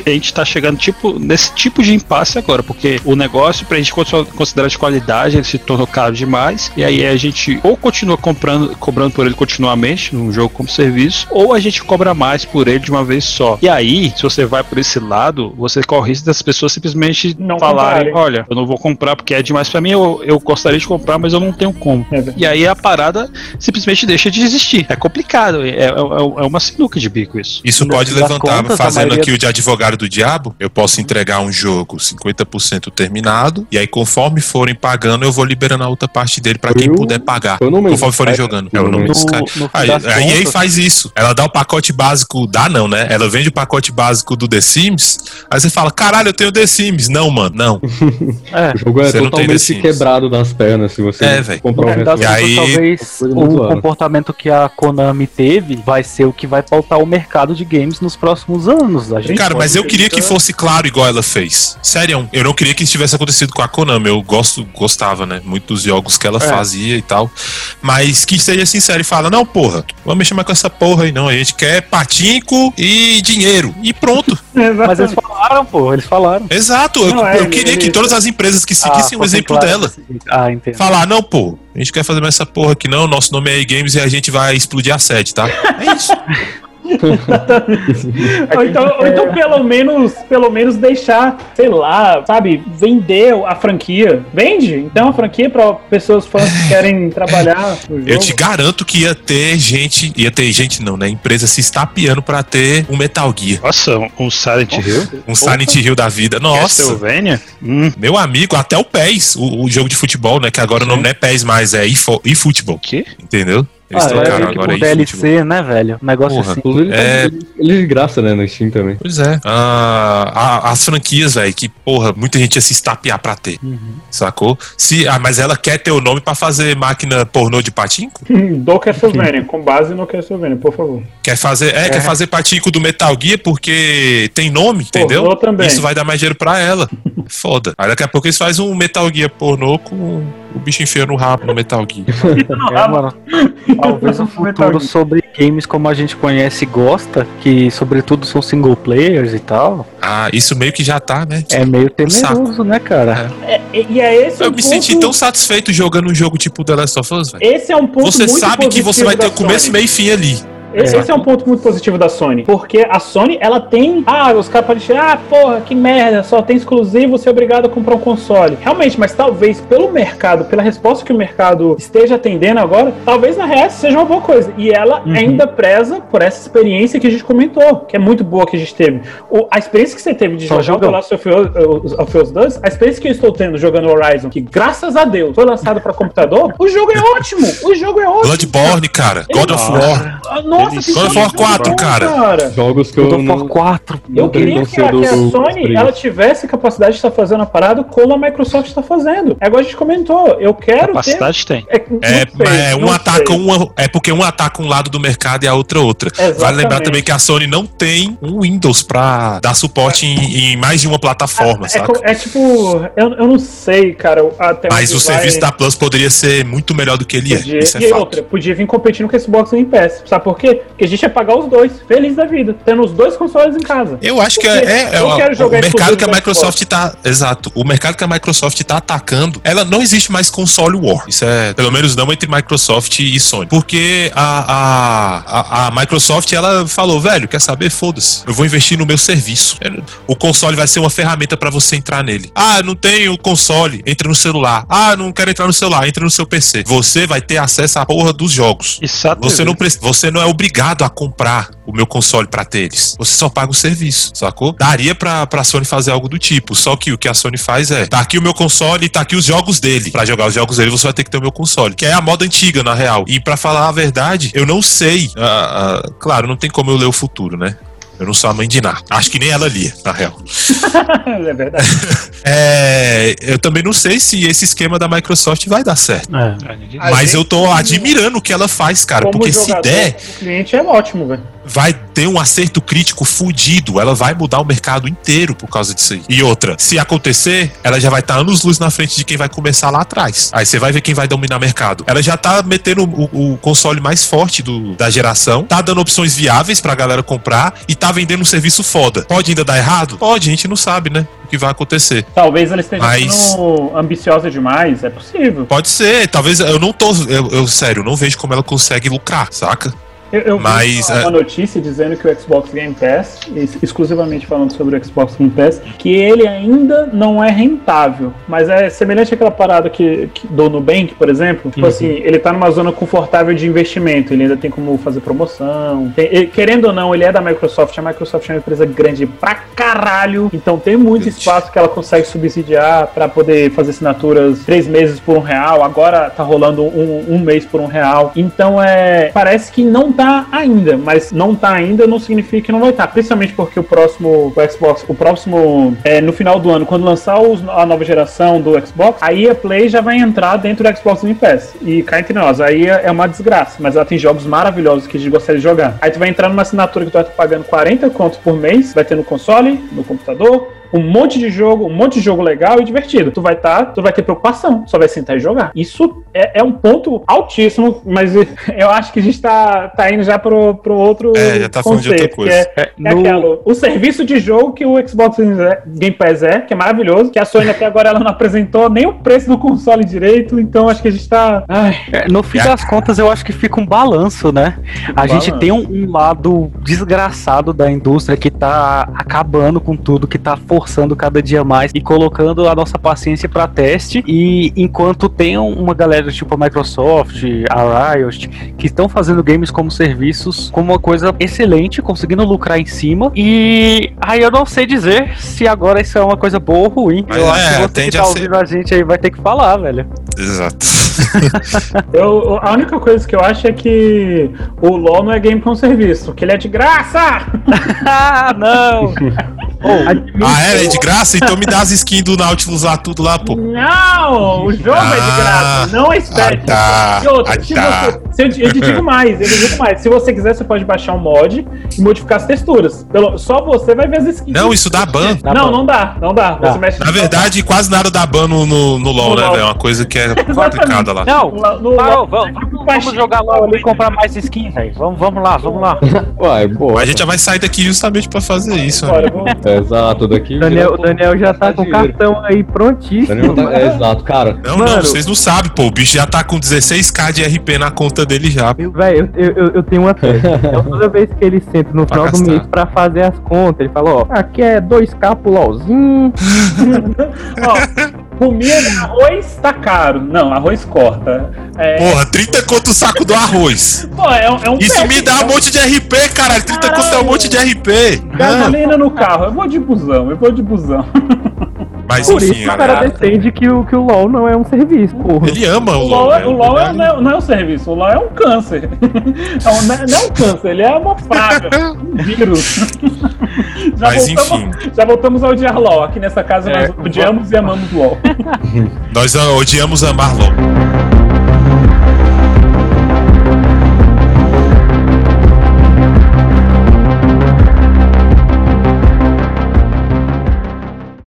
a gente tá chegando tipo, nesse tipo de impasse agora, porque o negócio, pra gente cons- considerar de qualidade, ele se tornou caro demais, e aí a gente ou continua comprando, cobrando por ele continuamente, num jogo como serviço, ou a gente cobra mais por ele de uma vez só. E aí, se você vai por esse lado, você corre o risco das pessoas simplesmente Não falarem: comprarem. olha, eu não vou comprar porque é demais pra mim, eu, eu gostaria de comprar, mas eu não tenho como. É. E aí a parada simplesmente deixa de existir. É complicado, é, é, é uma sinuca de bico isso. Isso pode levantar, contas, a fazendo maioria- aqui o de advogado do diabo, eu posso entregar um jogo 50% terminado, e aí conforme forem pagando, eu vou liberando a outra parte dele pra quem Eu- puder pagar. Conforme forem jogando. É o nome No- desse cara. no fim Aí, faz isso. Ela dá o pacote básico, dá não, né? Ela vende o pacote básico do The Sims, aí você fala, caralho, eu tenho The Sims. Não, mano, não. É. O jogo é Você não tem The totalmente Sims. quebrado das pernas se você É, comprar um É, das E aí- talvez o comportamento que a Konami teve vai ser o que vai pautar o mercado de games nos próximos anos. A gente Cara, mas eu queria que fosse claro igual ela fez. Sério, eu não queria que isso tivesse acontecido com a Konami. Eu gosto, gostava, né? Muito dos jogos que ela É. fazia e tal. Mas que seja sincero e fala: não, porra, vamos mexer mais com essa porra aí, não. A gente quer patinco e dinheiro. E pronto. Mas eles falaram pô, eles falaram. Exato, eu, é, eu queria ele- que todas as empresas que seguissem o fosse exemplo claro dela. Ah, entendo. Falar, não, pô, a gente quer fazer mais essa porra aqui não, nosso nome é E-Games e a gente vai explodir a sede, tá? É isso. Ou então, ou então pelo menos, pelo menos deixar, sei lá, sabe, vender a franquia. Vende, então a franquia para pessoas fãs que querem trabalhar no jogo. Eu te garanto que ia ter gente, ia ter gente não, né? Empresa se estapeando pra ter um Metal Gear, Nossa, um- Silent Hill? um Silent Hill da vida. Nossa, Castlevania? Hum, meu amigo, até o PES, o, o jogo de futebol, né? Que agora o nome não é PES mais, é eFo- eFootball, o quê? entendeu? Eles Ah, trocaram é, tipo agora eFootball. DLC, né, velho? Um negócio Porra. assim. Inclusive, É. ele, ele de graça, né, no Steam também. Pois é. Ah, a- as franquias, velho, que, porra, muita gente ia se estapear pra ter. Sacou? Se, ah, mas ela quer ter o nome pra fazer máquina pornô de patinco? do Castlevania, com base no Castlevania, por favor. Quer fazer, é, quer fazer patinco do Metal Gear porque tem nome, entendeu? Pornô também. Isso vai dar mais dinheiro pra ela. Foda. Aí daqui a pouco eles fazem um Metal Gear pornô com o bicho enfiando o rabo no Metal Gear. É, mano, talvez um futuro sobre games como a gente conhece e gosta, que sobretudo são single players e tal, Ah, isso meio que já tá, né? é meio Saco. temeroso, né, cara? É, e e é esse Eu um me ponto, senti tão satisfeito jogando um jogo tipo The Last of Us, velho. Esse é um ponto Você muito sabe que você vai ter o começo, meio e fim ali. Esse, esse é um ponto muito positivo da Sony, porque a Sony, ela tem. Ah, os caras podem dizer, ah, porra, que merda, só tem exclusivo, você é obrigado a comprar um console. Realmente, mas talvez pelo mercado, pela resposta que o mercado esteja atendendo agora, talvez na real seja uma boa coisa. E ela Uhum. ainda preza por essa experiência que a gente comentou, que é muito boa que a gente teve. O- a experiência que você teve de Só jogar o. The Last of Us, of Us 2, a experiência que eu estou tendo jogando Horizon, que graças a Deus foi lançado para computador, o jogo é ótimo. O jogo é ótimo. Bloodborne, cara. God of War. Ah, Nossa, tem God of War jogo 4, bom, cara. Jogos que eu God of War não... 4. Eu tem queria que a, vencido que a Sony ela tivesse capacidade de estar fazendo a parada como a Microsoft está fazendo. É igual a gente comentou. Eu quero Capacidade tem. ter. É, É, não sei, é, um ataca sei. uma, é porque um ataca um lado do mercado e a outra outra. Vale Exatamente. lembrar também que a Sony não tem um Windows pra dar suporte em, em mais de uma plataforma, É, saca? co- é tipo, eu, eu não sei, cara. Até Mas o serviço vai- da Plus poderia ser muito melhor do que ele Podia, é. Isso é e fato. outra, podia vir competindo com esse Xbox Game Pass. Sabe por quê? Porque a gente ia pagar os dois, feliz da vida, tendo os dois consoles em casa. Eu acho que é, é- é eu o- quero o mercado que a Microsoft tá. Exato. O mercado que a Microsoft tá atacando, ela não existe mais console war. Isso é, pelo menos não entre Microsoft e Sony. Porque a, a, a, a Microsoft, ela falou, velho, quer saber? Foda-se. Eu vou investir no meu serviço. É, O console vai ser uma ferramenta pra você entrar nele. Ah, não tenho console, entra no celular. Ah, não quero entrar no celular, entra no seu PC. Você vai ter acesso à porra dos jogos. Só Você não, você não é obrigado a comprar o meu console ter eles. Você só paga o serviço, sacou? Daria pra, pra Sony fazer algo do tipo. Só que o que a Sony faz é: tá aqui o meu console e tá aqui os jogos dele. Pra jogar os jogos dele, você vai ter que ter o meu console. Que é a moda antiga, na real. E pra falar a verdade, eu não sei. ah, ah, claro, não tem como eu ler o futuro, né? Eu não sou a mãe de Ná. Acho que nem ela lia, na real. é verdade. É, eu também não sei se esse esquema da Microsoft vai dar certo. É. Mas gente- eu tô admirando o que ela faz, cara. Como Porque se jogador, der, o cliente é ótimo, velho. Vai ter um acerto crítico fudido. Ela vai mudar o mercado inteiro por causa disso aí. E outra, se acontecer, ela já vai estar anos luz na frente de quem vai começar lá atrás. Aí você vai ver quem vai dominar o mercado. Ela já tá metendo o, o console mais forte do- da geração, tá dando opções viáveis pra galera comprar e tá vendendo um serviço foda. Pode ainda dar errado? Pode, a gente não sabe, né? O que vai acontecer. Talvez ela esteja Mas- ambiciosa demais, é possível. Pode ser, talvez eu não tô. Eu, eu, sério, não vejo como ela consegue lucrar, saca? Eu, eu Mas, vi uma, é- notícia dizendo que o Xbox Game Pass, ex- exclusivamente falando sobre o Xbox Game Pass, que ele ainda não é rentável. Mas é semelhante àquela parada que, que do Nubank, por exemplo. Tipo assim, ele tá numa zona confortável de investimento. Ele ainda tem como fazer promoção. Tem- ele- querendo ou não, ele é da Microsoft. A Microsoft é uma empresa grande pra caralho. Então tem muito espaço que ela consegue subsidiar pra poder fazer assinaturas três meses por um real. Agora tá rolando um, um mês por um real. Então é. Parece que não tá ainda, mas não tá ainda não significa que não vai estar. Principalmente porque o próximo o Xbox, o próximo é, no final do ano, quando lançar os- a nova geração do Xbox, aí a Play já vai entrar dentro do Xbox Game Pass. E cá entre nós, aí é uma desgraça, mas ela tem jogos maravilhosos que a gente gostaria de jogar. Aí tu vai entrar numa assinatura que tu vai estar pagando 40 contos por mês, vai ter no console, no computador, um monte de jogo, um monte de jogo legal e divertido. Tu vai estar, tu vai ter preocupação, só vai sentar e jogar. Isso é, é um ponto altíssimo, mas eu acho que a gente tá, tá indo já pro, pro outro É, já tá falando de outra coisa. que é, é no- aquilo, o serviço de jogo que o Xbox Game Pass é, que é maravilhoso, que a Sony até agora ela não apresentou nem o preço do console direito, então acho que a gente tá... Ai, É, No fim das contas, eu acho que fica um balanço, né? A gente balanço. tem um, um lado desgraçado da indústria que tá acabando com tudo, que tá forçando cada dia mais e colocando a nossa paciência pra teste. E enquanto tem um- uma galera tipo a Microsoft, a Riot, que estão fazendo games como serviços como uma coisa excelente, conseguindo lucrar em cima. E aí eu não sei dizer se agora isso é uma coisa boa ou ruim. Mas eu é, acho que você que tá a ser. ouvindo a gente aí vai ter que falar, velho. Exato. Eu, a única coisa que eu acho é que o LoL não é game com serviço, que ele é de graça! ah, não! ah, é? É de graça? Então me dá as skins do Nautilus lá, tudo lá, pô. Não! O jogo é de Ah, graça, não é estético. ah, tá, e outra, ah, se tá. você, se eu, eu te digo mais, eu te digo mais. Se você quiser, você pode baixar um mod e modificar as texturas. Pelo- só você vai ver as skins. Não, isso dá ban. Dá não, ban. não dá, não dá. Você mexe Na verdade, quase nada dá ban no, no, no LoL, No né, LoL. velho? É uma coisa que é complicada lá. Não, No- no- parou, vamos, vamos, jogar LOL ali e comprar mais skins, velho. Vamos, vamos lá, vamos lá. Uai, boa. A gente já vai sair daqui justamente pra fazer isso. né? Bora, Exato, daqui. O Daniel, o Daniel já tá com o cartão aí prontíssimo. Tá- é, exato, cara. Não, Mano. não, vocês não sabem, pô. O bicho já tá com 16k de RP na conta dele já. Véi, eu, eu, eu- eu tenho uma tese. Então, toda vez que ele senta no Pra final do mês pra fazer as contas, ele fala, ó, aqui é 2K pro LOLzinho. Ó, comida arroz tá caro. Não, arroz corta. É, Porra, 30 conto o saco do arroz. pô, é, é um Isso pack, me dá é um monte de RP, caralho. 30 conto é um monte de RP. Gasolina no carro. Eu vou de busão, eu vou de busão. Mas Por enfim, isso o cara galera. defende que o, que o LOL não é um serviço, porra. Ele ama o O LoL. LOL, é- né? o LOL é- Ele não, é, não é um serviço, o LOL é um câncer. É um- não é- não é um câncer, ele é uma praga, um vírus. Já, Mas, voltamos, já voltamos a odiar LOL. Aqui nessa casa É, nós odiamos e amamos LOL. Nós odiamos amar LoL.